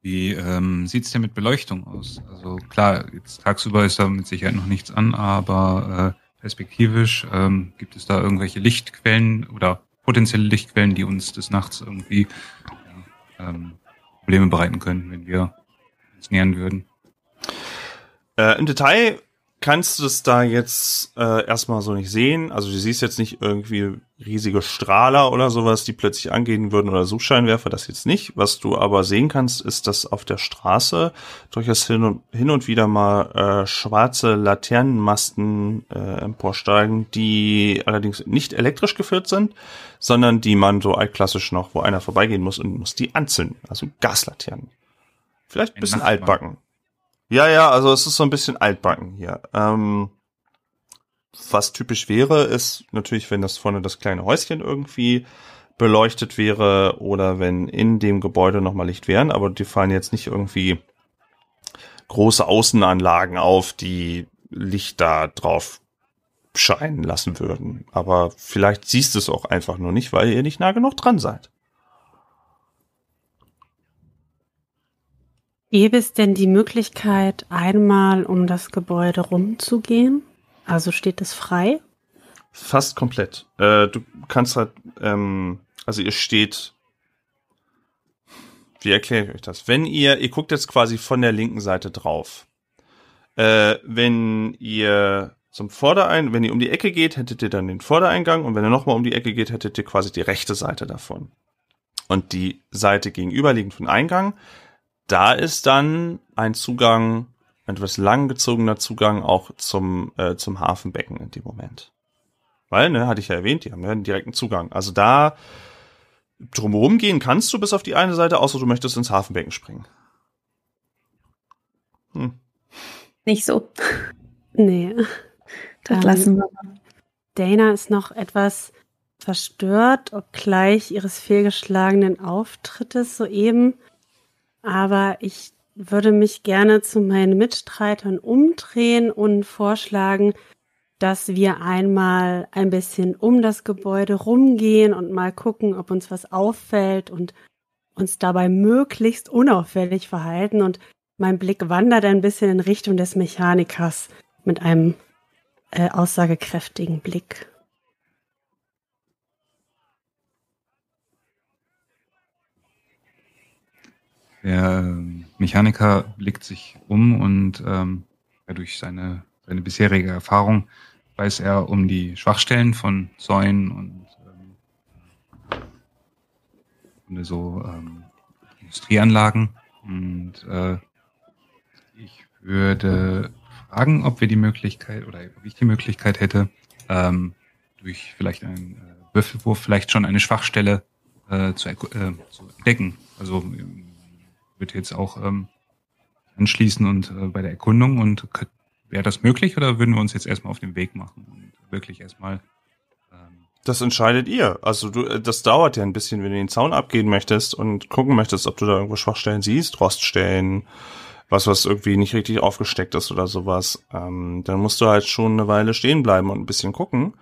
Wie ähm, sieht denn mit Beleuchtung aus? Also klar, jetzt tagsüber ist da mit Sicherheit noch nichts an, aber äh, perspektivisch ähm, gibt es da irgendwelche Lichtquellen oder potenzielle Lichtquellen, die uns des Nachts irgendwie ja, ähm, Probleme bereiten können, wenn wir uns nähern würden. Äh, Im Detail kannst du es da jetzt äh, erstmal so nicht sehen. Also du siehst jetzt nicht irgendwie riesige Strahler oder sowas, die plötzlich angehen würden oder Suchscheinwerfer, das jetzt nicht. Was du aber sehen kannst, ist, dass auf der Straße durchaus hin und, hin und wieder mal äh, schwarze Laternenmasten äh, emporsteigen, die allerdings nicht elektrisch geführt sind, sondern die man so altklassisch noch, wo einer vorbeigehen muss und muss die anzünden. Also Gaslaternen. Vielleicht ein bisschen altbacken. Ja, ja, also es ist so ein bisschen altbacken hier. Ähm, was typisch wäre, ist natürlich, wenn das vorne das kleine Häuschen irgendwie beleuchtet wäre oder wenn in dem Gebäude nochmal Licht wären, aber die fallen jetzt nicht irgendwie große Außenanlagen auf, die Licht da drauf scheinen lassen würden. Aber vielleicht siehst du es auch einfach nur nicht, weil ihr nicht nah genug dran seid. Gäbe es denn die Möglichkeit, einmal um das Gebäude rumzugehen? Also steht es frei? Fast komplett. Äh, du kannst halt, ähm, also ihr steht. Wie erkläre ich euch das? Wenn ihr, ihr guckt jetzt quasi von der linken Seite drauf. Äh, wenn ihr zum Vordereingang, wenn ihr um die Ecke geht, hättet ihr dann den Vordereingang und wenn ihr nochmal um die Ecke geht, hättet ihr quasi die rechte Seite davon. Und die Seite gegenüberliegend von Eingang da ist dann ein Zugang, ein etwas langgezogener Zugang auch zum, äh, zum Hafenbecken in dem Moment. Weil, ne, hatte ich ja erwähnt, die haben ja einen direkten Zugang. Also da drumherum gehen kannst du bis auf die eine Seite, außer du möchtest ins Hafenbecken springen. Hm. Nicht so. Nee. Das ähm, lassen wir mal. Dana ist noch etwas verstört, obgleich ihres fehlgeschlagenen Auftrittes soeben. Aber ich würde mich gerne zu meinen Mitstreitern umdrehen und vorschlagen, dass wir einmal ein bisschen um das Gebäude rumgehen und mal gucken, ob uns was auffällt und uns dabei möglichst unauffällig verhalten. Und mein Blick wandert ein bisschen in Richtung des Mechanikers mit einem äh, aussagekräftigen Blick. Der Mechaniker blickt sich um und ähm, durch seine, seine bisherige Erfahrung weiß er um die Schwachstellen von Säulen und ähm, so ähm, Industrieanlagen. Und äh, ich würde fragen, ob wir die Möglichkeit oder ob ich die Möglichkeit hätte, ähm, durch vielleicht einen äh, Würfelwurf vielleicht schon eine Schwachstelle äh, zu, äh, zu entdecken. Also würde jetzt auch ähm, anschließen und äh, bei der Erkundung und wäre das möglich oder würden wir uns jetzt erstmal auf den Weg machen und wirklich erstmal ähm das entscheidet ihr. Also du, äh, das dauert ja ein bisschen, wenn du den Zaun abgehen möchtest und gucken möchtest, ob du da irgendwo Schwachstellen siehst, Roststellen, was, was irgendwie nicht richtig aufgesteckt ist oder sowas. Ähm, dann musst du halt schon eine Weile stehen bleiben und ein bisschen gucken.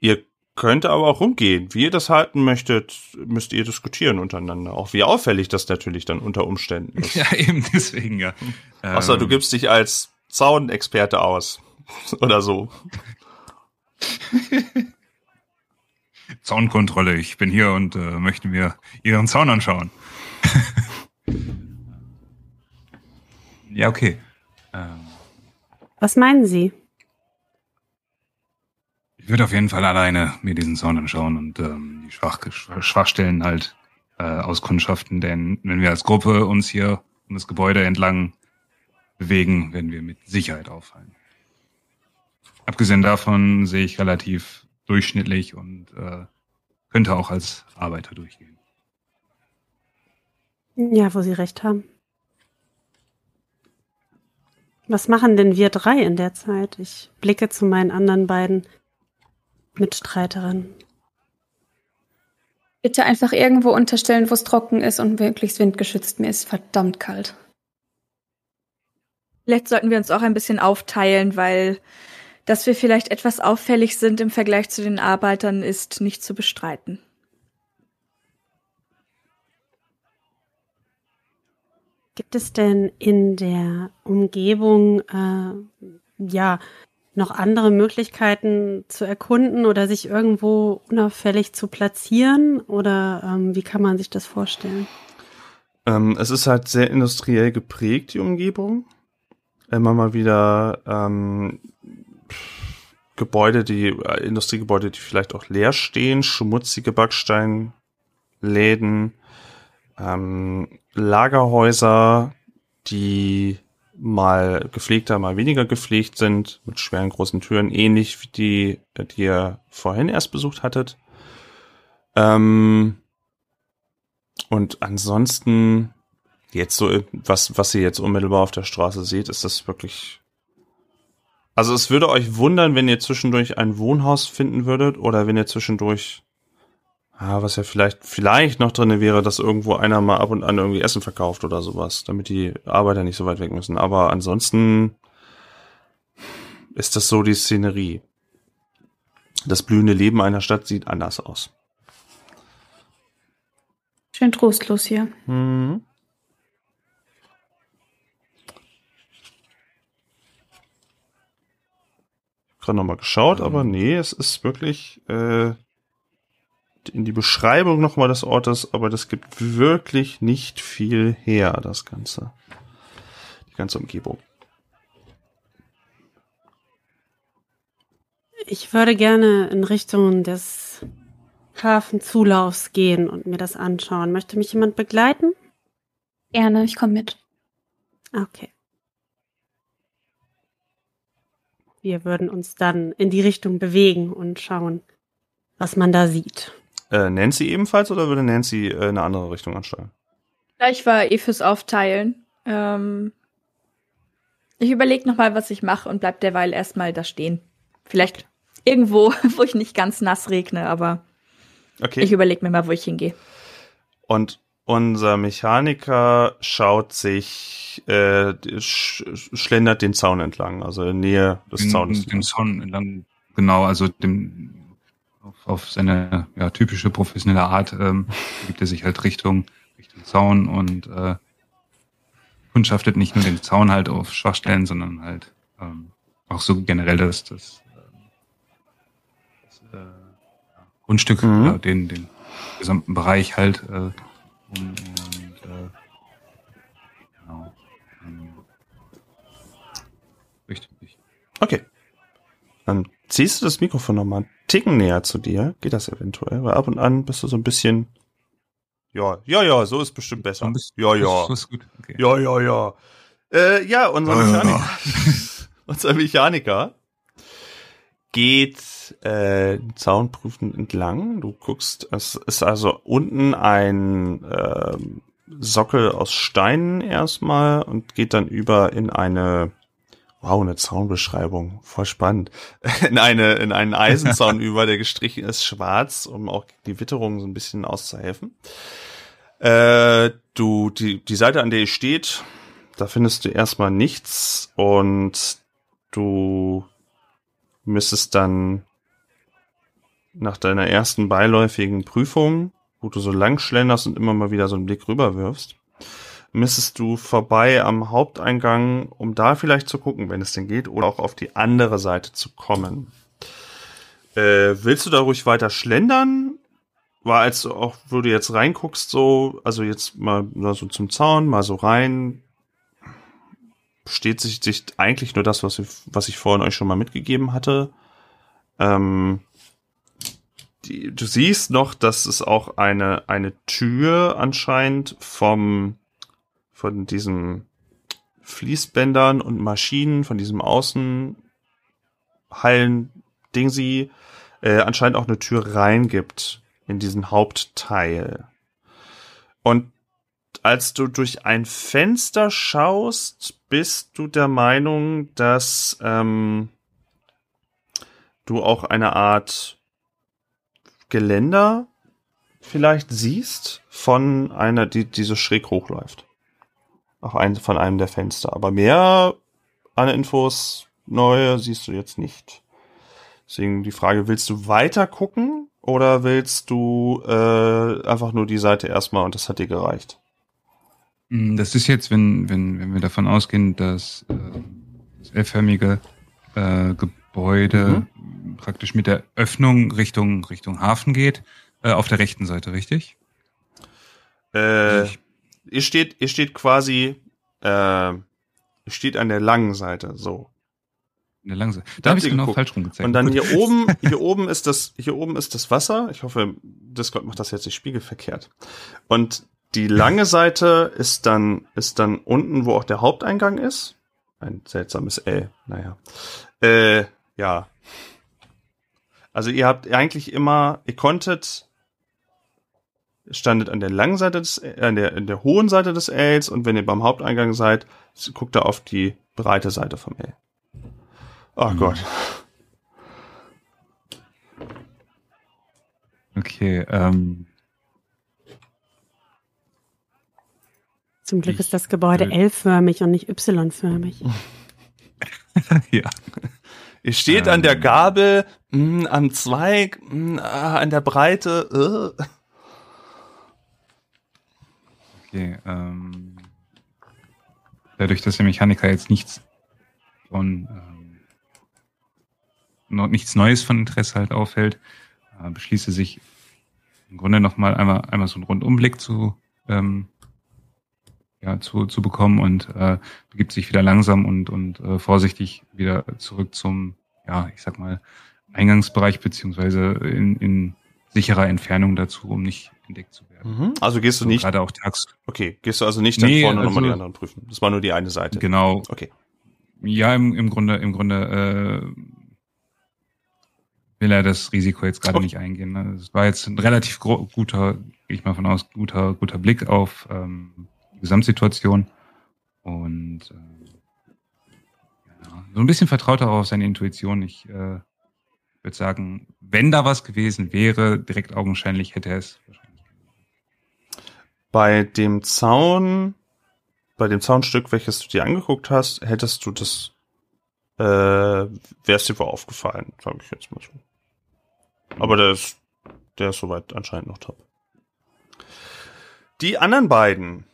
Ihr könnt aber auch rumgehen. Wie ihr das halten möchtet, müsst ihr diskutieren untereinander. Auch wie auffällig das natürlich dann unter Umständen ist. Ja, eben deswegen, ja. Außer ähm, du gibst dich als Zaunexperte aus. oder so. Zaunkontrolle, ich bin hier und äh, möchte mir Ihren Zaun anschauen. ja, okay. Ähm, Was meinen Sie? Ich würde auf jeden Fall alleine mir diesen Zaun anschauen und ähm, die Schwach Schwachstellen halt äh, auskundschaften, denn wenn wir als Gruppe uns hier um das Gebäude entlang bewegen, werden wir mit Sicherheit auffallen. Abgesehen davon sehe ich relativ durchschnittlich und äh, könnte auch als Arbeiter durchgehen. Ja, wo Sie recht haben. Was machen denn wir drei in der Zeit? Ich blicke zu meinen anderen beiden Mitstreiterinnen. Bitte einfach irgendwo unterstellen, wo es trocken ist und möglichst windgeschützt. Mir ist verdammt kalt. Vielleicht sollten wir uns auch ein bisschen aufteilen, weil dass wir vielleicht etwas auffällig sind im Vergleich zu den Arbeitern, ist nicht zu bestreiten. Gibt es denn in der Umgebung äh, ja noch andere Möglichkeiten zu erkunden oder sich irgendwo unauffällig zu platzieren? Oder ähm, wie kann man sich das vorstellen? Ähm, es ist halt sehr industriell geprägt, die Umgebung. Immer mal wieder ähm, Gebäude, die äh, Industriegebäude, die vielleicht auch leer stehen, schmutzige Backsteinläden, ähm, Lagerhäuser, die mal gepflegter, mal weniger gepflegt sind, mit schweren großen Türen, ähnlich wie die, die ihr vorhin erst besucht hattet. Ähm, und ansonsten, jetzt so, was, was ihr jetzt unmittelbar auf der Straße seht, ist das wirklich also es würde euch wundern, wenn ihr zwischendurch ein Wohnhaus finden würdet oder wenn ihr zwischendurch, ah, was ja vielleicht, vielleicht noch drinne wäre, dass irgendwo einer mal ab und an irgendwie Essen verkauft oder sowas, damit die Arbeiter nicht so weit weg müssen. Aber ansonsten ist das so die Szenerie. Das blühende Leben einer Stadt sieht anders aus. Schön trostlos hier. Mhm. gerade nochmal geschaut, ähm. aber nee, es ist wirklich äh, in die Beschreibung nochmal des Ortes, aber das gibt wirklich nicht viel her, das Ganze. Die ganze Umgebung. Ich würde gerne in Richtung des Hafenzulaufs gehen und mir das anschauen. Möchte mich jemand begleiten? Gerne, ich komme mit. Okay. Wir würden uns dann in die Richtung bewegen und schauen, was man da sieht. Äh, Nancy ebenfalls oder würde Nancy äh, eine andere Richtung ansteuern? Ich war eh fürs Aufteilen. Ähm, ich überlege nochmal, was ich mache und bleib derweil erstmal da stehen. Vielleicht irgendwo, wo ich nicht ganz nass regne, aber okay. ich überlege mir mal, wo ich hingehe. Und unser Mechaniker schaut sich, äh, sch schlendert den Zaun entlang, also in der Nähe des den, Zaunes. Den Zaun entlang, genau, also dem, auf, auf seine ja, typische professionelle Art ähm, gibt er sich halt Richtung, Richtung Zaun und äh, kundschaftet nicht nur den Zaun halt auf Schwachstellen, sondern halt ähm, auch so generell das, das, ähm, das äh, Grundstück, mhm. ja, den, den gesamten Bereich halt. Äh, um, und, äh, genau. Ähm, richtig. Okay. Dann ziehst du das Mikrofon nochmal Ticken näher zu dir. Geht das eventuell? Weil ab und an bist du so ein bisschen. Ja, ja, ja, so ist bestimmt besser. Ja, ja. Okay. Ja, ja, ja. Äh, ja, unser Mechaniker. unser Mechaniker geht äh, Zaunprüfen entlang. Du guckst, es ist also unten ein äh, Sockel aus Steinen erstmal und geht dann über in eine Wow, eine Zaunbeschreibung, voll spannend. In eine in einen Eisenzaun über, der gestrichen ist schwarz, um auch die Witterung so ein bisschen auszuhelfen. Äh, du die die Seite, an der ihr steht, da findest du erstmal nichts und du müsstest dann nach deiner ersten beiläufigen Prüfung, wo du so lang schlenderst und immer mal wieder so einen Blick rüberwirfst, müsstest du vorbei am Haupteingang, um da vielleicht zu gucken, wenn es denn geht, oder auch auf die andere Seite zu kommen. Äh, willst du da ruhig weiter schlendern? War als auch, wo du jetzt reinguckst, so, also jetzt mal so zum Zaun, mal so rein, steht sich, sich eigentlich nur das, was ich, was ich vorhin euch schon mal mitgegeben hatte. Ähm, die, du siehst noch, dass es auch eine, eine Tür anscheinend vom, von diesen Fließbändern und Maschinen, von diesem Außenhallen Ding sie äh, anscheinend auch eine Tür rein gibt in diesen Hauptteil. Und als du durch ein Fenster schaust, bist du der Meinung, dass ähm, du auch eine Art Geländer vielleicht siehst von einer, die, die so schräg hochläuft. Auf ein, von einem der Fenster. Aber mehr an Infos neue siehst du jetzt nicht. Deswegen die Frage, willst du weiter gucken oder willst du äh, einfach nur die Seite erstmal und das hat dir gereicht? Mm, das ist jetzt, wenn, wenn, wenn wir davon ausgehen, dass äh, das L-förmige äh, Gebäude mhm. praktisch mit der Öffnung Richtung, Richtung Hafen geht, äh, auf der rechten Seite, richtig? Äh, also ihr steht, ihr steht quasi, äh, steht an der langen Seite, so. In der langen Seite. Da habe ich genau geguckt. falsch rumgezeigt. Und dann hier oben, hier oben ist das, hier oben ist das Wasser. Ich hoffe, Discord macht das jetzt nicht spiegelverkehrt. Und die lange Seite ist dann, ist dann unten, wo auch der Haupteingang ist. Ein seltsames L, naja. Äh, ja. Also ihr habt eigentlich immer, ihr konntet, standet an der langen Seite des, äh, an der, in der hohen Seite des Ls und wenn ihr beim Haupteingang seid, guckt ihr auf die breite Seite vom L. Oh mhm. Gott. Okay, ähm, Zum Glück ist das Gebäude L-förmig und nicht Y-förmig. ja. Ihr steht ähm, an der ähm. Gabel, mh, hm, am Zweig, mh, hm, ah, an der Breite. Uh. Okay, ähm, dadurch, dass der Mechaniker jetzt nichts von ähm, nichts Neues von Interesse halt auffällt, äh, beschließe sich im Grunde nochmal einmal, einmal so einen Rundumblick zu ähm, ja, zu, zu bekommen und äh, begibt sich wieder langsam und, und äh, vorsichtig wieder zurück zum, ja, ich sag mal, Eingangsbereich beziehungsweise in, in sicherer Entfernung dazu, um nicht entdeckt zu werden. Mhm. Also gehst du so, nicht. Gerade auch tags. Okay, gehst du also nicht dann nee, vorne also, nochmal die anderen prüfen. Das war nur die eine Seite. Genau. Okay. Ja, im, im Grunde, im Grunde äh, will er das Risiko jetzt gerade okay. nicht eingehen. Ne? Es war jetzt ein relativ guter, gehe ich mal von aus, guter, guter Blick auf ähm, Gesamtsituation. Und äh, ja, so ein bisschen vertraut er auch auf seine Intuition. Ich äh, würde sagen, wenn da was gewesen wäre, direkt augenscheinlich hätte er es wahrscheinlich. Bei dem Zaun, bei dem Zaunstück, welches du dir angeguckt hast, hättest du das, äh, wär's dir wohl aufgefallen, sage ich jetzt mal so. Aber der ist, der ist soweit anscheinend noch top. Die anderen beiden,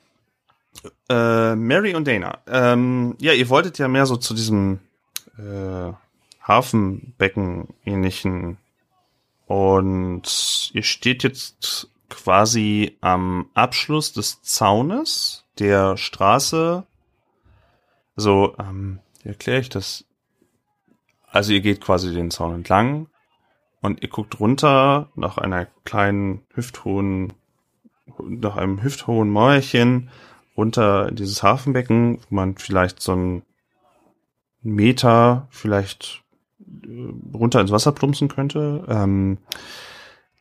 äh, Mary und Dana. Ähm, ja, ihr wolltet ja mehr so zu diesem äh, Hafenbecken ähnlichen und ihr steht jetzt quasi am Abschluss des Zaunes der Straße. So, ähm, wie erkläre ich das? Also ihr geht quasi den Zaun entlang und ihr guckt runter nach einer kleinen hüfthohen, nach einem hüfthohen Mäuerchen runter in dieses Hafenbecken, wo man vielleicht so einen Meter vielleicht äh, runter ins Wasser plumpsen könnte. Ähm,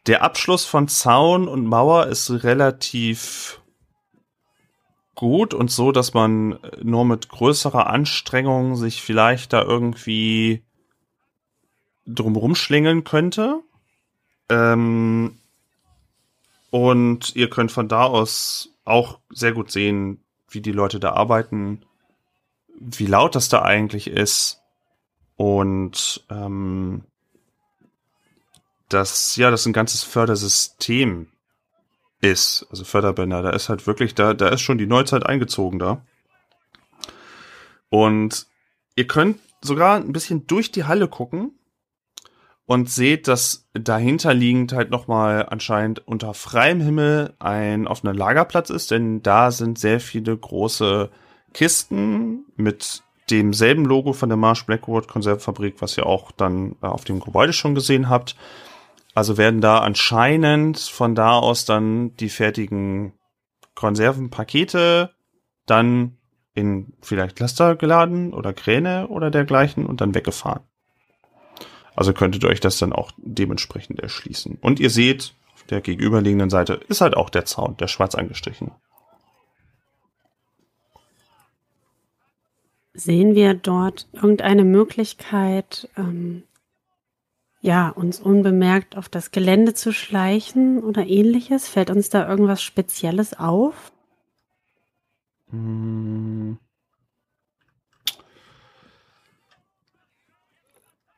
der Abschluss von Zaun und Mauer ist relativ gut und so, dass man nur mit größerer Anstrengung sich vielleicht da irgendwie drumherum schlingeln könnte. Ähm, und ihr könnt von da aus auch sehr gut sehen, wie die Leute da arbeiten, wie laut das da eigentlich ist und ähm, dass ja das ein ganzes Fördersystem ist, also Förderbänder, da ist halt wirklich, da, da ist schon die Neuzeit eingezogen da. Und ihr könnt sogar ein bisschen durch die Halle gucken und seht, dass dahinter liegend halt nochmal anscheinend unter freiem Himmel ein offener Lagerplatz ist, denn da sind sehr viele große Kisten mit demselben Logo von der Marsh Blackwood Konservenfabrik, was ihr auch dann äh, auf dem Gebäude schon gesehen habt. Also werden da anscheinend von da aus dann die fertigen Konservenpakete dann in vielleicht Laster geladen oder Kräne oder dergleichen und dann weggefahren. Also könntet ihr euch das dann auch dementsprechend erschließen. Und ihr seht, auf der gegenüberliegenden Seite ist halt auch der Zaun, der schwarz angestrichen. Sehen wir dort irgendeine Möglichkeit, ähm, ja, uns unbemerkt auf das Gelände zu schleichen oder ähnliches? Fällt uns da irgendwas Spezielles auf? Hm.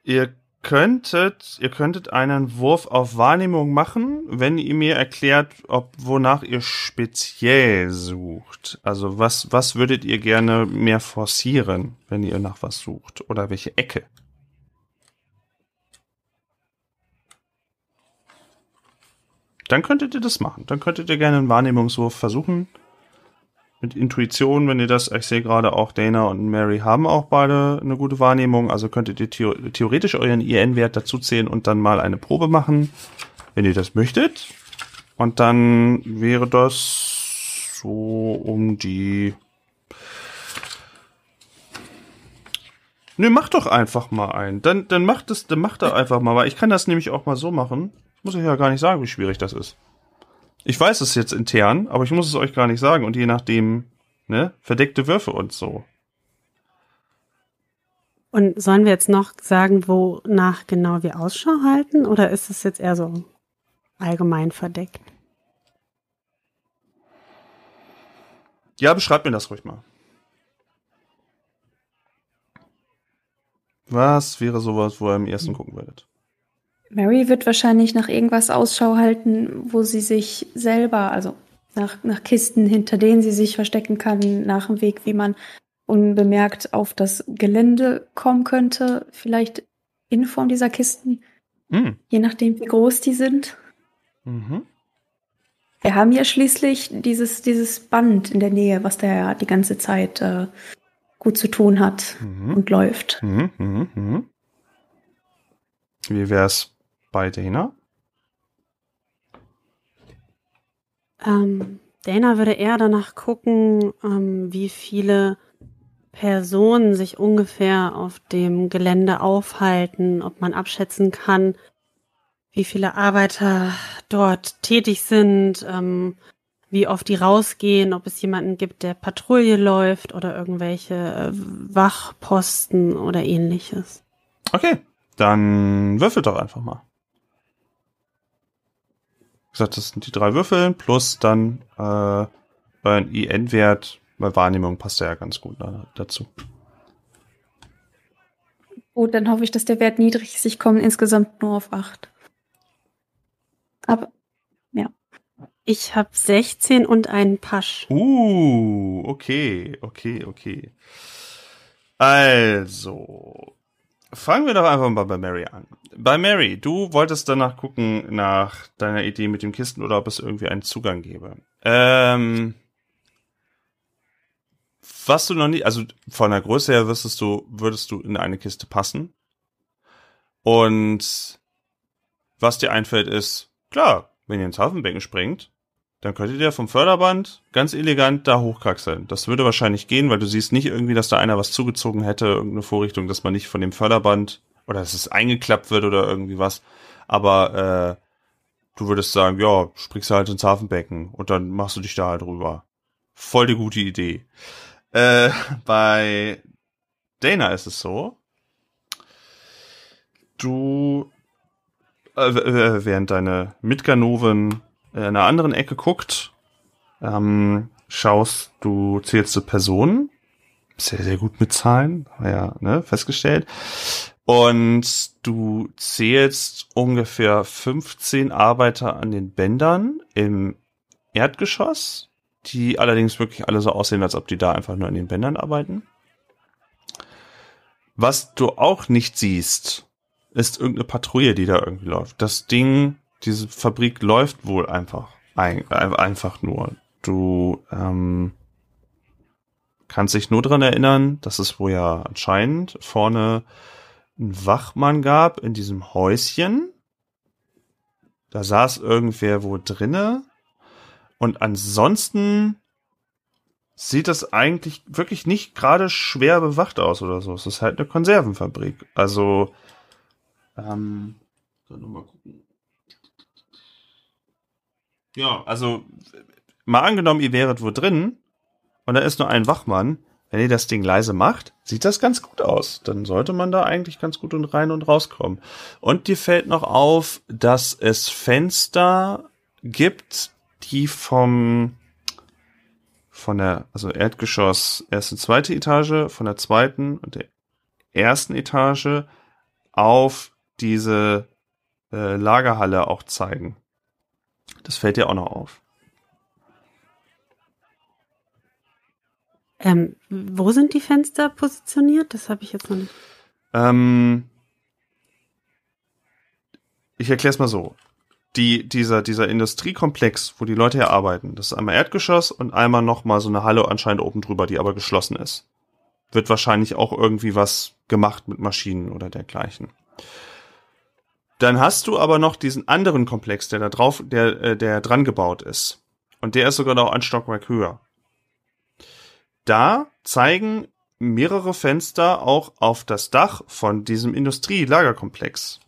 Ihr könntet, ihr könntet einen Wurf auf Wahrnehmung machen, wenn ihr mir erklärt, ob wonach ihr speziell sucht. Also was, was würdet ihr gerne mehr forcieren, wenn ihr nach was sucht? Oder welche Ecke? Dann könntet ihr das machen. Dann könntet ihr gerne einen Wahrnehmungswurf versuchen. Mit Intuition, wenn ihr das, ich sehe gerade auch Dana und Mary haben auch beide eine gute Wahrnehmung, also könntet ihr theoretisch euren IN-Wert dazuzählen und dann mal eine Probe machen, wenn ihr das möchtet. Und dann wäre das so um die Nö, mach doch einfach mal einen. Dann, dann macht es, dann macht er einfach mal, weil ich kann das nämlich auch mal so machen. Muss ich ja gar nicht sagen, wie schwierig das ist. Ich weiß es jetzt intern, aber ich muss es euch gar nicht sagen. Und je nachdem, ne, verdeckte Würfe und so. Und sollen wir jetzt noch sagen, wonach genau wir Ausschau halten? Oder ist es jetzt eher so allgemein verdeckt? Ja, beschreibt mir das ruhig mal. Was wäre sowas, wo ihr am ersten gucken würdet? Mary wird wahrscheinlich nach irgendwas Ausschau halten, wo sie sich selber, also nach, nach Kisten, hinter denen sie sich verstecken kann, nach dem Weg, wie man unbemerkt auf das Gelände kommen könnte, vielleicht in Form dieser Kisten, mhm. je nachdem, wie groß die sind. Mhm. Wir haben ja schließlich dieses, dieses Band in der Nähe, was da ja die ganze Zeit äh, gut zu tun hat mhm. und läuft. Mhm, mh, mh. Wie wär's bei Dana? Ähm, Dana würde eher danach gucken, ähm, wie viele Personen sich ungefähr auf dem Gelände aufhalten, ob man abschätzen kann, wie viele Arbeiter dort tätig sind, ähm, wie oft die rausgehen, ob es jemanden gibt, der Patrouille läuft oder irgendwelche äh, Wachposten oder ähnliches. Okay, dann würfelt doch einfach mal gesagt, das sind die drei Würfel plus dann äh, ein IN-Wert, bei Wahrnehmung passt ja ganz gut da, dazu. Gut, dann hoffe ich, dass der Wert niedrig ist. Ich komme insgesamt nur auf 8. Aber, ja. Ich habe 16 und einen Pasch. Uh, okay, okay, okay. Also, Fangen wir doch einfach mal bei Mary an. Bei Mary, du wolltest danach gucken nach deiner Idee mit dem Kisten oder ob es irgendwie einen Zugang gäbe. Ähm, was du noch nicht, also von der Größe her würdest du, würdest du in eine Kiste passen. Und was dir einfällt ist, klar, wenn ihr ins Hafenbecken springt, dann könntet ihr vom Förderband ganz elegant da hochkraxeln. Das würde wahrscheinlich gehen, weil du siehst nicht irgendwie, dass da einer was zugezogen hätte, irgendeine Vorrichtung, dass man nicht von dem Förderband oder dass es eingeklappt wird oder irgendwie was. Aber äh, du würdest sagen, ja, springst du halt ins Hafenbecken und dann machst du dich da halt rüber. Voll die gute Idee. Äh, bei Dana ist es so, du, äh, während deine Mitganoven in einer anderen Ecke guckt, ähm, schaust du, zählst du Personen, sehr, sehr gut mit Zahlen, ja, ne, festgestellt. Und du zählst ungefähr 15 Arbeiter an den Bändern im Erdgeschoss, die allerdings wirklich alle so aussehen, als ob die da einfach nur an den Bändern arbeiten. Was du auch nicht siehst, ist irgendeine Patrouille, die da irgendwie läuft. Das Ding, diese Fabrik läuft wohl einfach. Ein, einfach nur. Du ähm, kannst dich nur dran erinnern, dass es wohl ja anscheinend vorne einen Wachmann gab in diesem Häuschen. Da saß irgendwer wo drinne. Und ansonsten sieht das eigentlich wirklich nicht gerade schwer bewacht aus oder so. Es ist halt eine Konservenfabrik. Also, ähm, mal gucken. Ja, also mal angenommen, ihr wäret wo drin und da ist nur ein Wachmann, wenn ihr das Ding leise macht, sieht das ganz gut aus. Dann sollte man da eigentlich ganz gut und rein und rauskommen. Und dir fällt noch auf, dass es Fenster gibt, die vom von der, also Erdgeschoss erste, zweite Etage, von der zweiten und der ersten Etage auf diese äh, Lagerhalle auch zeigen. Das fällt dir auch noch auf. Ähm, wo sind die Fenster positioniert? Das habe ich jetzt noch nicht. Ähm, ich erkläre es mal so. Die, dieser, dieser Industriekomplex, wo die Leute hier arbeiten, das ist einmal Erdgeschoss und einmal nochmal so eine Halle anscheinend oben drüber, die aber geschlossen ist. Wird wahrscheinlich auch irgendwie was gemacht mit Maschinen oder dergleichen. Dann hast du aber noch diesen anderen Komplex, der da drauf, der, äh, der dran gebaut ist. Und der ist sogar noch ein Stockwerk höher. Da zeigen mehrere Fenster auch auf das Dach von diesem Industrielagerkomplex.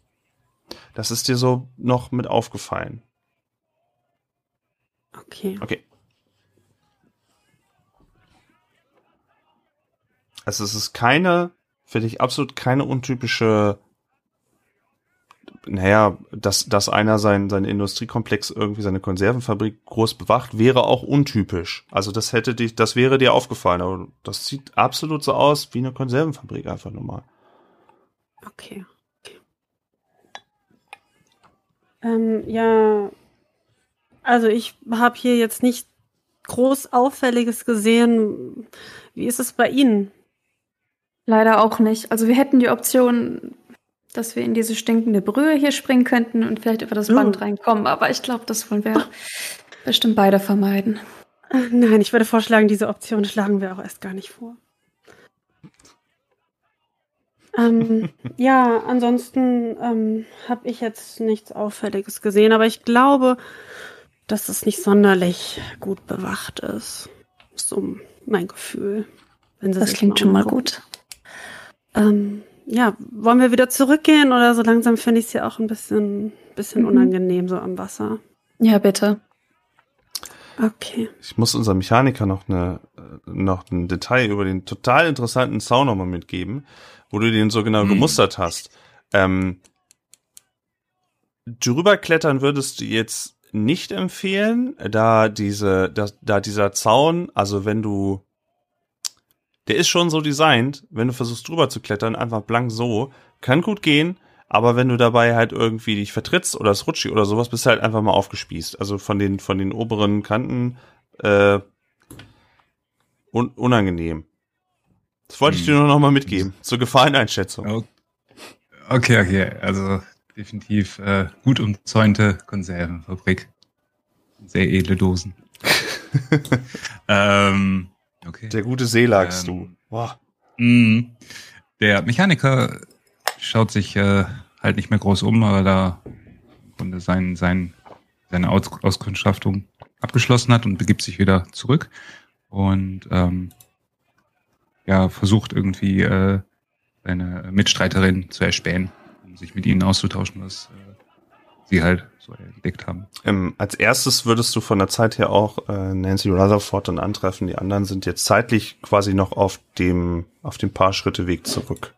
Das ist dir so noch mit aufgefallen. Okay. Okay. Also es ist keine, finde ich, absolut keine untypische naja, dass, dass einer sein, sein Industriekomplex irgendwie seine Konservenfabrik groß bewacht, wäre auch untypisch. Also das hätte dich, das wäre dir aufgefallen, aber das sieht absolut so aus wie eine Konservenfabrik einfach nur mal. Okay. okay. Ähm, ja, also ich habe hier jetzt nicht groß Auffälliges gesehen. Wie ist es bei Ihnen? Leider auch nicht. Also wir hätten die Option, dass wir in diese stinkende Brühe hier springen könnten und vielleicht über das Band uh. reinkommen. Aber ich glaube, das wollen wir bestimmt beide vermeiden. Nein, ich würde vorschlagen, diese Option schlagen wir auch erst gar nicht vor. ähm, ja, ansonsten ähm, habe ich jetzt nichts Auffälliges gesehen, aber ich glaube, dass es nicht sonderlich gut bewacht ist. So mein Gefühl. das klingt schon mal gut. Ähm, ja, wollen wir wieder zurückgehen oder so langsam finde ich es ja auch ein bisschen, bisschen mhm. unangenehm so am Wasser. Ja, bitte. Okay. Ich muss unserem Mechaniker noch eine, noch ein Detail über den total interessanten Zaun nochmal mitgeben, wo du den so genau mhm. gemustert hast. Ähm, drüber klettern würdest du jetzt nicht empfehlen, da diese, da, da dieser Zaun, also wenn du der ist schon so designt, wenn du versuchst drüber zu klettern, einfach blank so, kann gut gehen, aber wenn du dabei halt irgendwie dich vertrittst oder es rutscht oder sowas, bist du halt einfach mal aufgespießt. Also von den, von den oberen Kanten, äh, un unangenehm. Das wollte ich dir hm. nur noch mal mitgeben, zur Gefahreneinschätzung. Okay, okay, also definitiv äh, gut umzäunte Konservenfabrik. Sehr edle Dosen. ähm, Okay. Der gute Seelachs, ähm, du. Boah. Mh, der Mechaniker schaut sich, äh, halt nicht mehr groß um, aber da Grunde sein, sein, seine Aus Auskundschaftung abgeschlossen hat und begibt sich wieder zurück und ähm, ja, versucht irgendwie äh, seine Mitstreiterin zu erspähen, um sich mit ihnen auszutauschen, was äh, sie halt so entdeckt haben. Ähm, als erstes würdest du von der Zeit her auch äh, Nancy Rutherford dann antreffen. Die anderen sind jetzt zeitlich quasi noch auf dem auf dem paar Schritte Weg zurück.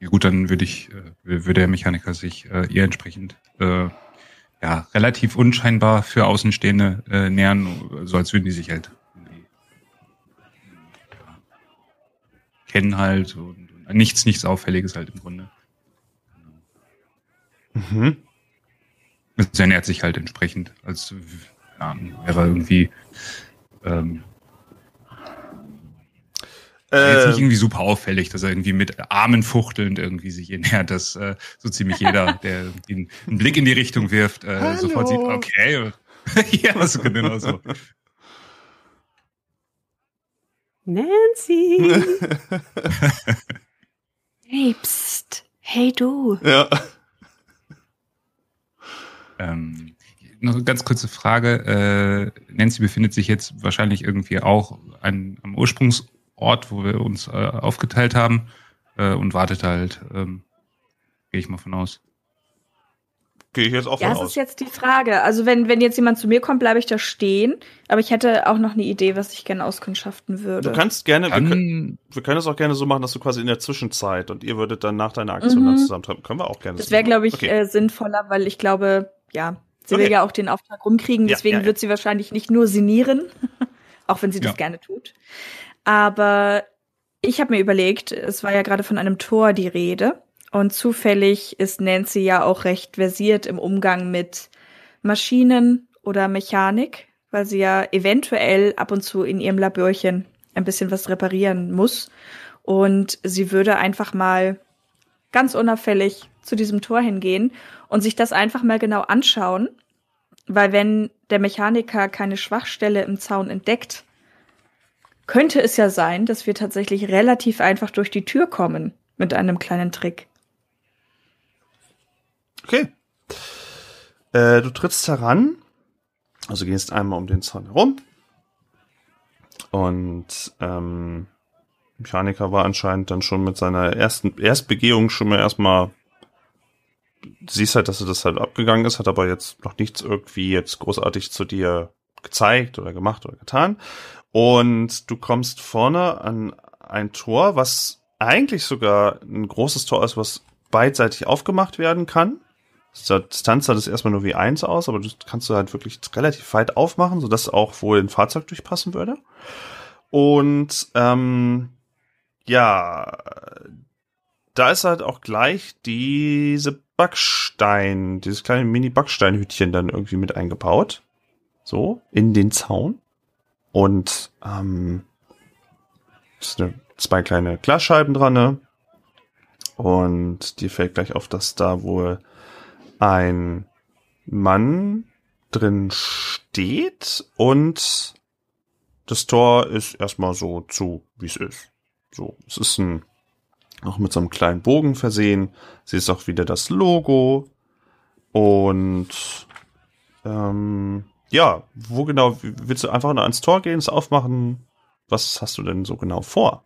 Ja gut, dann würde ich äh, würde der Mechaniker sich äh, ihr entsprechend äh, ja relativ unscheinbar für Außenstehende äh, nähern, so als würden die sich halt kennen halt und, und nichts nichts auffälliges halt im Grunde. Mhm. Also er nähert sich halt entsprechend, als ja, wäre irgendwie ähm, äh, jetzt nicht irgendwie super auffällig, dass er irgendwie mit Armen fuchtelnd irgendwie sich nähert, dass äh, so ziemlich jeder, der einen, einen Blick in die Richtung wirft, äh, sofort sieht, okay, ja, so genau so. Nancy! hey, pst. Hey, du. Ja. Ähm, noch eine ganz kurze Frage. Äh, Nancy befindet sich jetzt wahrscheinlich irgendwie auch an, am Ursprungsort, wo wir uns äh, aufgeteilt haben äh, und wartet halt, ähm, gehe ich mal von aus. Gehe ich jetzt auch von ja, aus. das ist jetzt die Frage. Also wenn, wenn jetzt jemand zu mir kommt, bleibe ich da stehen. Aber ich hätte auch noch eine Idee, was ich gerne auskundschaften würde. Du kannst gerne, Dann, wir, können, wir können es auch gerne so machen, dass du quasi in der Zwischenzeit und ihr würdet dann nach deiner Aktion Mhm. dann zusammentreffen. Können wir auch gerne Das wäre, glaube ich, Okay. äh, sinnvoller, weil ich glaube, ja, sie Okay. will ja auch den Auftrag rumkriegen, Ja, deswegen ja, ja. wird sie wahrscheinlich nicht nur sinnieren, auch wenn sie das Ja. gerne tut. Aber ich habe mir überlegt, es war ja gerade von einem Tor die Rede und zufällig ist Nancy ja auch recht versiert im Umgang mit Maschinen oder Mechanik, weil sie ja eventuell ab und zu in ihrem Labörchen ein bisschen was reparieren muss. Und sie würde einfach mal ganz unauffällig zu diesem Tor hingehen und sich das einfach mal genau anschauen, weil wenn der Mechaniker keine Schwachstelle im Zaun entdeckt, könnte es ja sein, dass wir tatsächlich relativ einfach durch die Tür kommen mit einem kleinen Trick. Okay. Äh, du trittst heran, also gehst einmal um den Zaun herum. Und ähm, Mechaniker war anscheinend dann schon mit seiner ersten Erstbegehung schon mal erstmal. Siehst halt, dass er das halt abgegangen ist, hat aber jetzt noch nichts irgendwie jetzt großartig zu dir gezeigt oder gemacht oder getan. Und du kommst vorne an ein Tor, was eigentlich sogar ein großes Tor ist, was beidseitig aufgemacht werden kann. Zur Distanz sah das erstmal nur wie eins aus, aber das kannst du halt wirklich relativ weit aufmachen, sodass auch wohl ein Fahrzeug durchpassen würde. Und ähm, ja, da ist halt auch gleich diese Backstein, dieses kleine Mini-Backsteinhütchen dann irgendwie mit eingebaut. So, in den Zaun. Und ähm, ist eine, zwei kleine Glasscheiben dran, ne? Und dir fällt gleich auf, dass da wohl ein Mann drin steht und das Tor ist erstmal so zu, wie es ist. So, es ist ein auch mit so einem kleinen Bogen versehen. Sie ist auch wieder das Logo und ähm, ja, wo genau willst du einfach nur ans Tor gehen, es aufmachen? Was hast du denn so genau vor?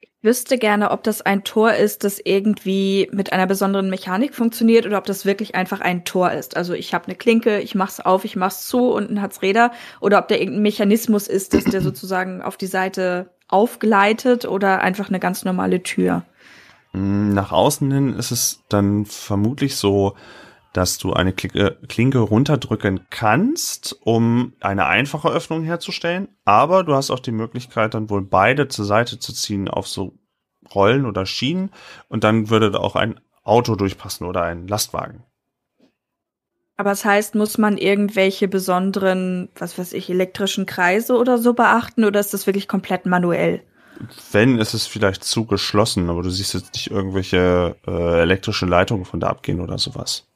Ich wüsste gerne, ob das ein Tor ist, das irgendwie mit einer besonderen Mechanik funktioniert oder ob das wirklich einfach ein Tor ist. Also ich habe eine Klinke, ich mach's auf, ich mach's zu, unten hat's Räder oder ob der irgendein Mechanismus ist, dass der sozusagen auf die Seite aufgleitet oder einfach eine ganz normale Tür. Mm, Nach außen hin ist es dann vermutlich so, dass du eine Klinke, Klinke runterdrücken kannst, um eine einfache Öffnung herzustellen. Aber du hast auch die Möglichkeit, dann wohl beide zur Seite zu ziehen auf so Rollen oder Schienen. Und dann würde da auch ein Auto durchpassen oder ein Lastwagen. Aber das heißt, muss man irgendwelche besonderen, was weiß ich, elektrischen Kreise oder so beachten oder ist das wirklich komplett manuell? Wenn, ist es vielleicht zu geschlossen, aber du siehst jetzt nicht irgendwelche äh, elektrischen Leitungen von da abgehen oder sowas.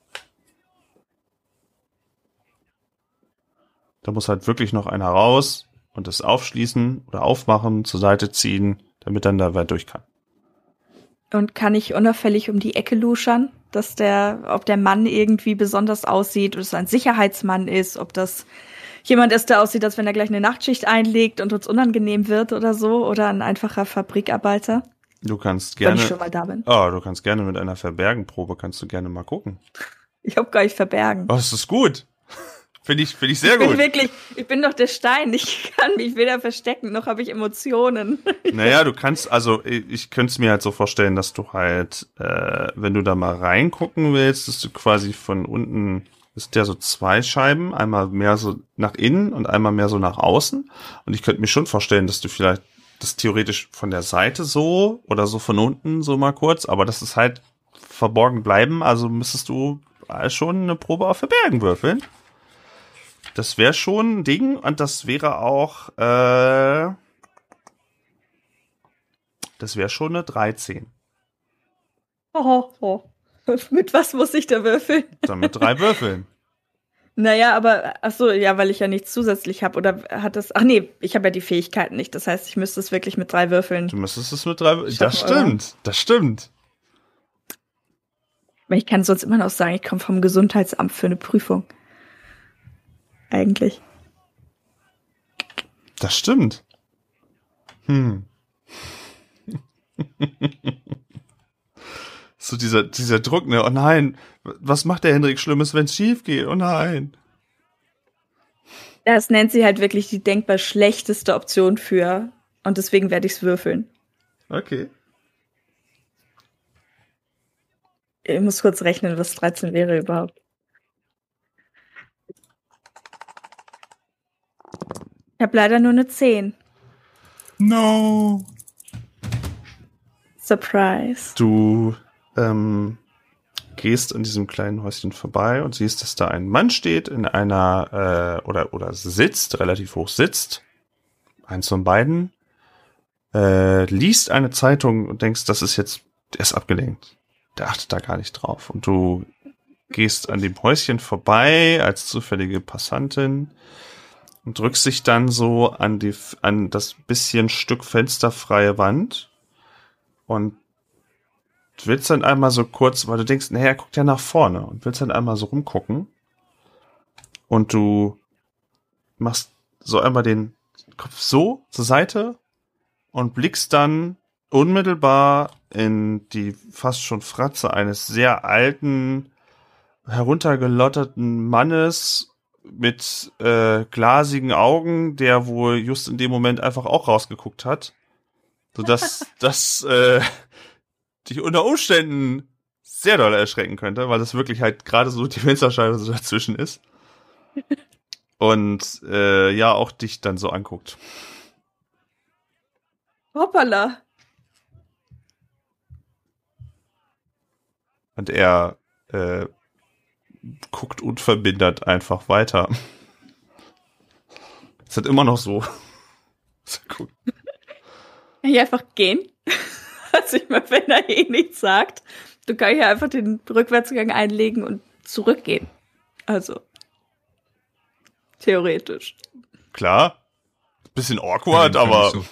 Da muss halt wirklich noch einer raus und das aufschließen oder aufmachen, zur Seite ziehen, damit dann da wer durch kann. Und kann ich unauffällig um die Ecke luschern, dass der, ob der Mann irgendwie besonders aussieht, ob es ein Sicherheitsmann ist, ob das jemand ist, der aussieht, als wenn er gleich eine Nachtschicht einlegt und uns unangenehm wird oder so, oder ein einfacher Fabrikarbeiter. Du kannst gerne. Wenn ich schon mal da bin. Oh, du kannst gerne mit einer Verbergenprobe, kannst du gerne mal gucken. Ich hab gar nicht verbergen. Oh, das ist gut. Finde ich, finde ich sehr ich bin gut. wirklich, ich bin doch der Stein. Ich kann mich weder verstecken, noch habe ich Emotionen. Naja, du kannst, also ich, ich könnte es mir halt so vorstellen, dass du halt, äh, wenn du da mal reingucken willst, dass du quasi von unten, es sind ja so zwei Scheiben, einmal mehr so nach innen und einmal mehr so nach außen. Und ich könnte mir schon vorstellen, dass du vielleicht das theoretisch von der Seite so oder so von unten so mal kurz, aber das ist halt verborgen bleiben, also müsstest du schon eine Probe auf Verbergen würfeln. Das wäre schon ein Ding und das wäre auch, äh, das wäre schon eine 13. Oh, oh. Mit was muss ich da würfeln? Dann mit drei Würfeln. Naja, aber ach so, ja, weil ich ja nichts zusätzlich habe. Oder hat das. Ach nee, ich habe ja die Fähigkeiten nicht. Das heißt, ich müsste es wirklich mit drei Würfeln. Du müsstest es mit drei Würfeln. Das stimmt. Das stimmt. Ich kann sonst immer noch sagen, ich komme vom Gesundheitsamt für eine Prüfung. Eigentlich. Das stimmt. Hm. so dieser, dieser Druck, ne? Oh nein, was macht der Hendrik Schlimmes, wenn es schief geht? Oh nein. Das nennt sie halt wirklich die denkbar schlechteste Option für. Und deswegen werde ich es würfeln. Okay. Ich muss kurz rechnen, was 13 wäre überhaupt. Ich habe leider nur eine 10. No. Surprise. Du ähm, gehst an diesem kleinen Häuschen vorbei und siehst, dass da ein Mann steht in einer äh, oder oder sitzt, relativ hoch sitzt. Eins von beiden. Äh, liest eine Zeitung und denkst, das ist jetzt, der ist abgelenkt. Der achtet da gar nicht drauf. Und du gehst an dem Häuschen vorbei als zufällige Passantin und drückst dich dann so an die an das bisschen Stück fensterfreie Wand und willst dann einmal so kurz, weil du denkst, naja, guckt ja nach vorne und willst dann einmal so rumgucken und du machst so einmal den Kopf so zur Seite und blickst dann unmittelbar in die fast schon Fratze eines sehr alten, heruntergelotterten Mannes mit äh, glasigen Augen, der wohl just in dem Moment einfach auch rausgeguckt hat. Sodass das äh, dich unter Umständen sehr doll erschrecken könnte, weil das wirklich halt gerade so die Fensterscheibe so dazwischen ist. Und äh, ja, auch dich dann so anguckt. Hoppala. Und er äh, guckt unverbindert einfach weiter. Ist halt immer noch so. Sehr gut. Kann ich einfach gehen? Also ich meine, wenn er eh nichts sagt, du kannst ja einfach den Rückwärtsgang einlegen und zurückgehen. Also. Theoretisch. Klar. Bisschen awkward, Ja, aber. so.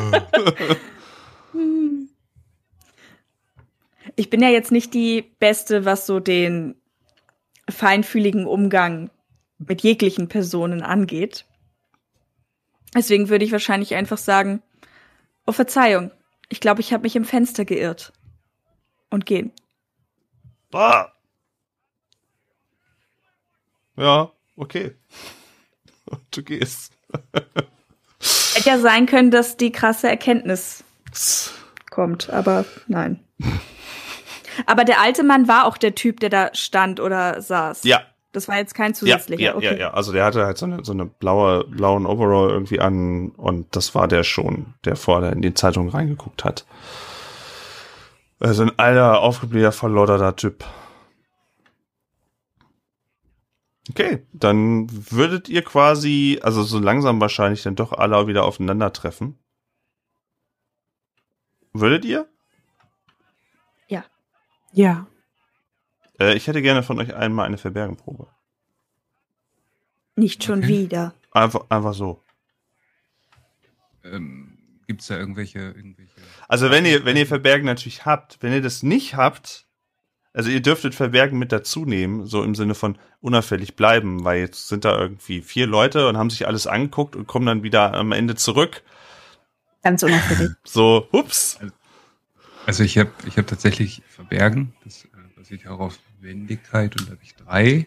Ich bin ja jetzt nicht die Beste, was so den feinfühligen Umgang mit jeglichen Personen angeht. Deswegen würde ich wahrscheinlich einfach sagen, oh Verzeihung, ich glaube, ich habe mich im Fenster geirrt. Und gehen. Ah. Ja, okay. Du gehst. Hätte ja sein können, dass die krasse Erkenntnis kommt, aber nein. Aber der alte Mann war auch der Typ, der da stand oder saß. Ja, Das war jetzt kein ja, zusätzlicher. ja, okay. ja, ja. Also der hatte halt so eine, so eine blaue, blauen Overall irgendwie an und das war der schon, der vorher in die Zeitung reingeguckt hat. Also ein alter, aufgeblähter, verlodderter Typ. Okay, dann würdet ihr quasi, also so langsam wahrscheinlich dann doch alle wieder aufeinandertreffen. Würdet ihr? Ja. Äh, ich hätte gerne von euch einmal eine Verbergenprobe. Nicht schon Okay. wieder. Einfach, einfach so. Ähm, Gibt es da irgendwelche, irgendwelche. Also wenn ihr, wenn ihr Verbergen natürlich habt, wenn ihr das nicht habt, also ihr dürftet Verbergen mit dazu nehmen, so im Sinne von unauffällig bleiben, weil jetzt sind da irgendwie vier Leute und haben sich alles angeguckt und kommen dann wieder am Ende zurück. Ganz unauffällig. So, ups. Also ich habe ich hab tatsächlich Verbergen, das äh, basiert ja auch auf Wendigkeit und da habe ich drei.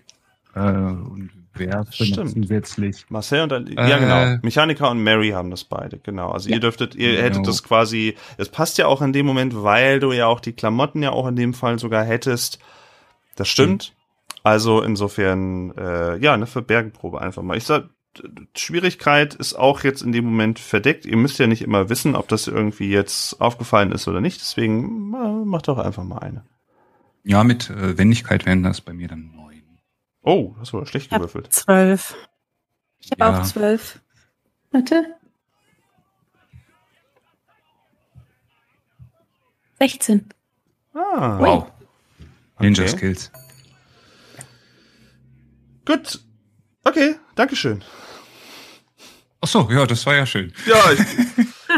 Äh, und werfe Stimmt. zusätzlich. Marcel und dann, Äh. ja genau. Mechanica und Mary haben das beide, genau. Also ihr dürftet, ihr Genau. hättet das quasi, es passt ja auch in dem Moment, weil du ja auch die Klamotten ja auch in dem Fall sogar hättest. Das stimmt. Also insofern, äh, ja, eine Verbergenprobe einfach mal. Ich sag, Schwierigkeit ist auch jetzt in dem Moment verdeckt. Ihr müsst ja nicht immer wissen, ob das irgendwie jetzt aufgefallen ist oder nicht. Deswegen äh, macht doch einfach mal eine. Ja, mit äh, Wendigkeit wären das bei mir dann neun. Oh, das war schlecht gewürfelt. zwölf. Ich habe Ja. auch zwölf. Warte. 16. Ah, Wow. Ninja Okay. Skills. Gut. Okay, Dankeschön. Ach so, ja, das war ja schön. Ja, ich,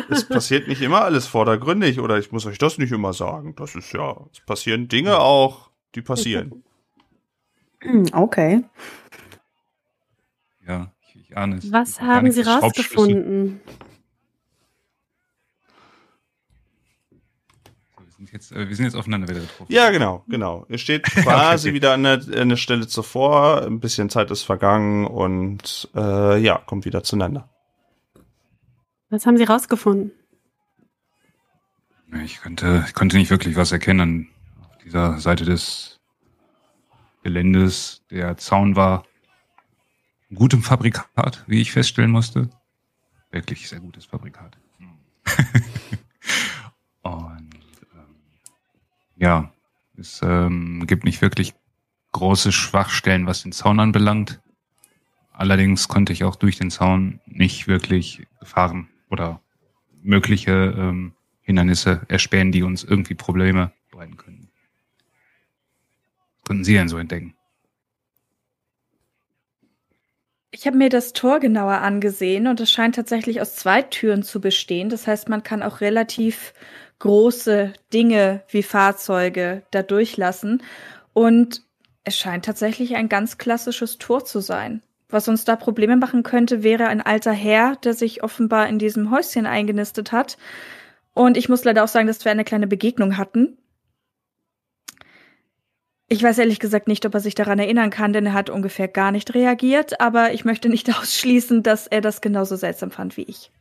es passiert nicht immer alles vordergründig oder ich muss euch das nicht immer sagen. Das ist ja, es passieren Dinge auch, die passieren. Okay. Ja, ich, ich ahne es. Was haben Sie rausgefunden? So, wir, sind jetzt, äh, wir sind jetzt aufeinander wieder getroffen. Ja, genau, genau. Ihr steht quasi Okay. wieder an der, an der Stelle zuvor, ein bisschen Zeit ist vergangen und äh, ja, kommt wieder zueinander. Was haben Sie rausgefunden? Ich konnte, ich konnte nicht wirklich was erkennen auf dieser Seite des Geländes. Der Zaun war in gutem Fabrikat, wie ich feststellen musste. Wirklich sehr gutes Fabrikat. Und ähm, ja, es ähm, gibt nicht wirklich große Schwachstellen, was den Zaun anbelangt. Allerdings konnte ich auch durch den Zaun nicht wirklich Gefahren oder mögliche ähm, Hindernisse erspähen, die uns irgendwie Probleme bereiten können. Was konnten Sie denn so entdecken? Ich habe mir das Tor genauer angesehen und es scheint tatsächlich aus zwei Türen zu bestehen. Das heißt, man kann auch relativ große Dinge wie Fahrzeuge da durchlassen. Und es scheint tatsächlich ein ganz klassisches Tor zu sein. Was uns da Probleme machen könnte, wäre ein alter Herr, der sich offenbar in diesem Häuschen eingenistet hat. Und ich muss leider auch sagen, dass wir eine kleine Begegnung hatten. Ich weiß ehrlich gesagt nicht, ob er sich daran erinnern kann, denn er hat ungefähr gar nicht reagiert, aber ich möchte nicht ausschließen, dass er das genauso seltsam fand wie ich.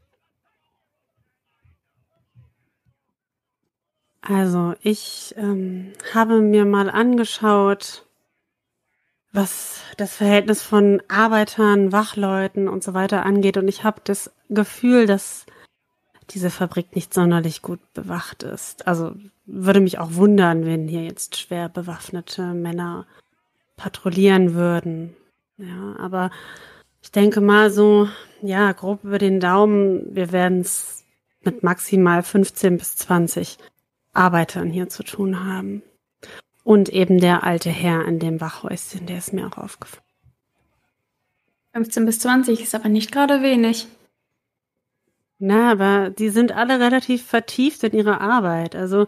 Also, ich ähm, habe mir mal angeschaut, was das Verhältnis von Arbeitern, Wachleuten und so weiter angeht. Und ich habe das Gefühl, dass diese Fabrik nicht sonderlich gut bewacht ist. Also würde mich auch wundern, wenn hier jetzt schwer bewaffnete Männer patrouillieren würden. Ja, aber ich denke mal so, ja, grob über den Daumen, wir werden es mit maximal 15 bis 20 Arbeitern hier zu tun haben. Und eben der alte Herr in dem Wachhäuschen, der ist mir auch aufgefallen. 15 bis 20 ist aber nicht gerade wenig. Na, aber die sind alle relativ vertieft in ihrer Arbeit. Also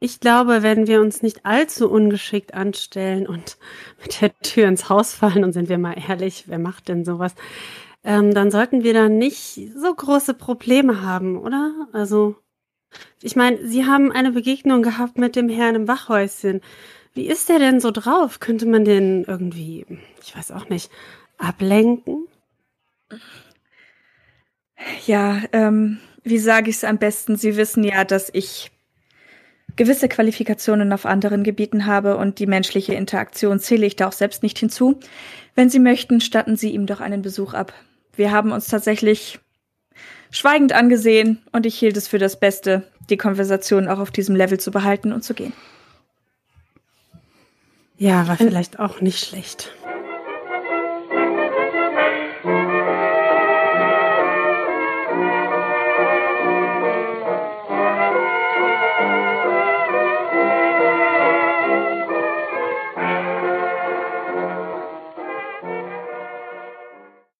ich glaube, wenn wir uns nicht allzu ungeschickt anstellen und mit der Tür ins Haus fallen, und sind wir mal ehrlich, wer macht denn sowas, ähm, dann sollten wir da nicht so große Probleme haben, oder? Also, ich meine, Sie haben eine Begegnung gehabt mit dem Herrn im Wachhäuschen. Wie ist der denn so drauf? Könnte man den irgendwie, ich weiß auch nicht, ablenken? Ja, ähm, wie sage ich es am besten? Sie wissen ja, dass ich gewisse Qualifikationen auf anderen Gebieten habe und die menschliche Interaktion zähle ich da auch selbst nicht hinzu. Wenn Sie möchten, statten Sie ihm doch einen Besuch ab. Wir haben uns tatsächlich schweigend angesehen und ich hielt es für das Beste, die Konversation auch auf diesem Level zu behalten und zu gehen. Ja, war vielleicht auch nicht schlecht.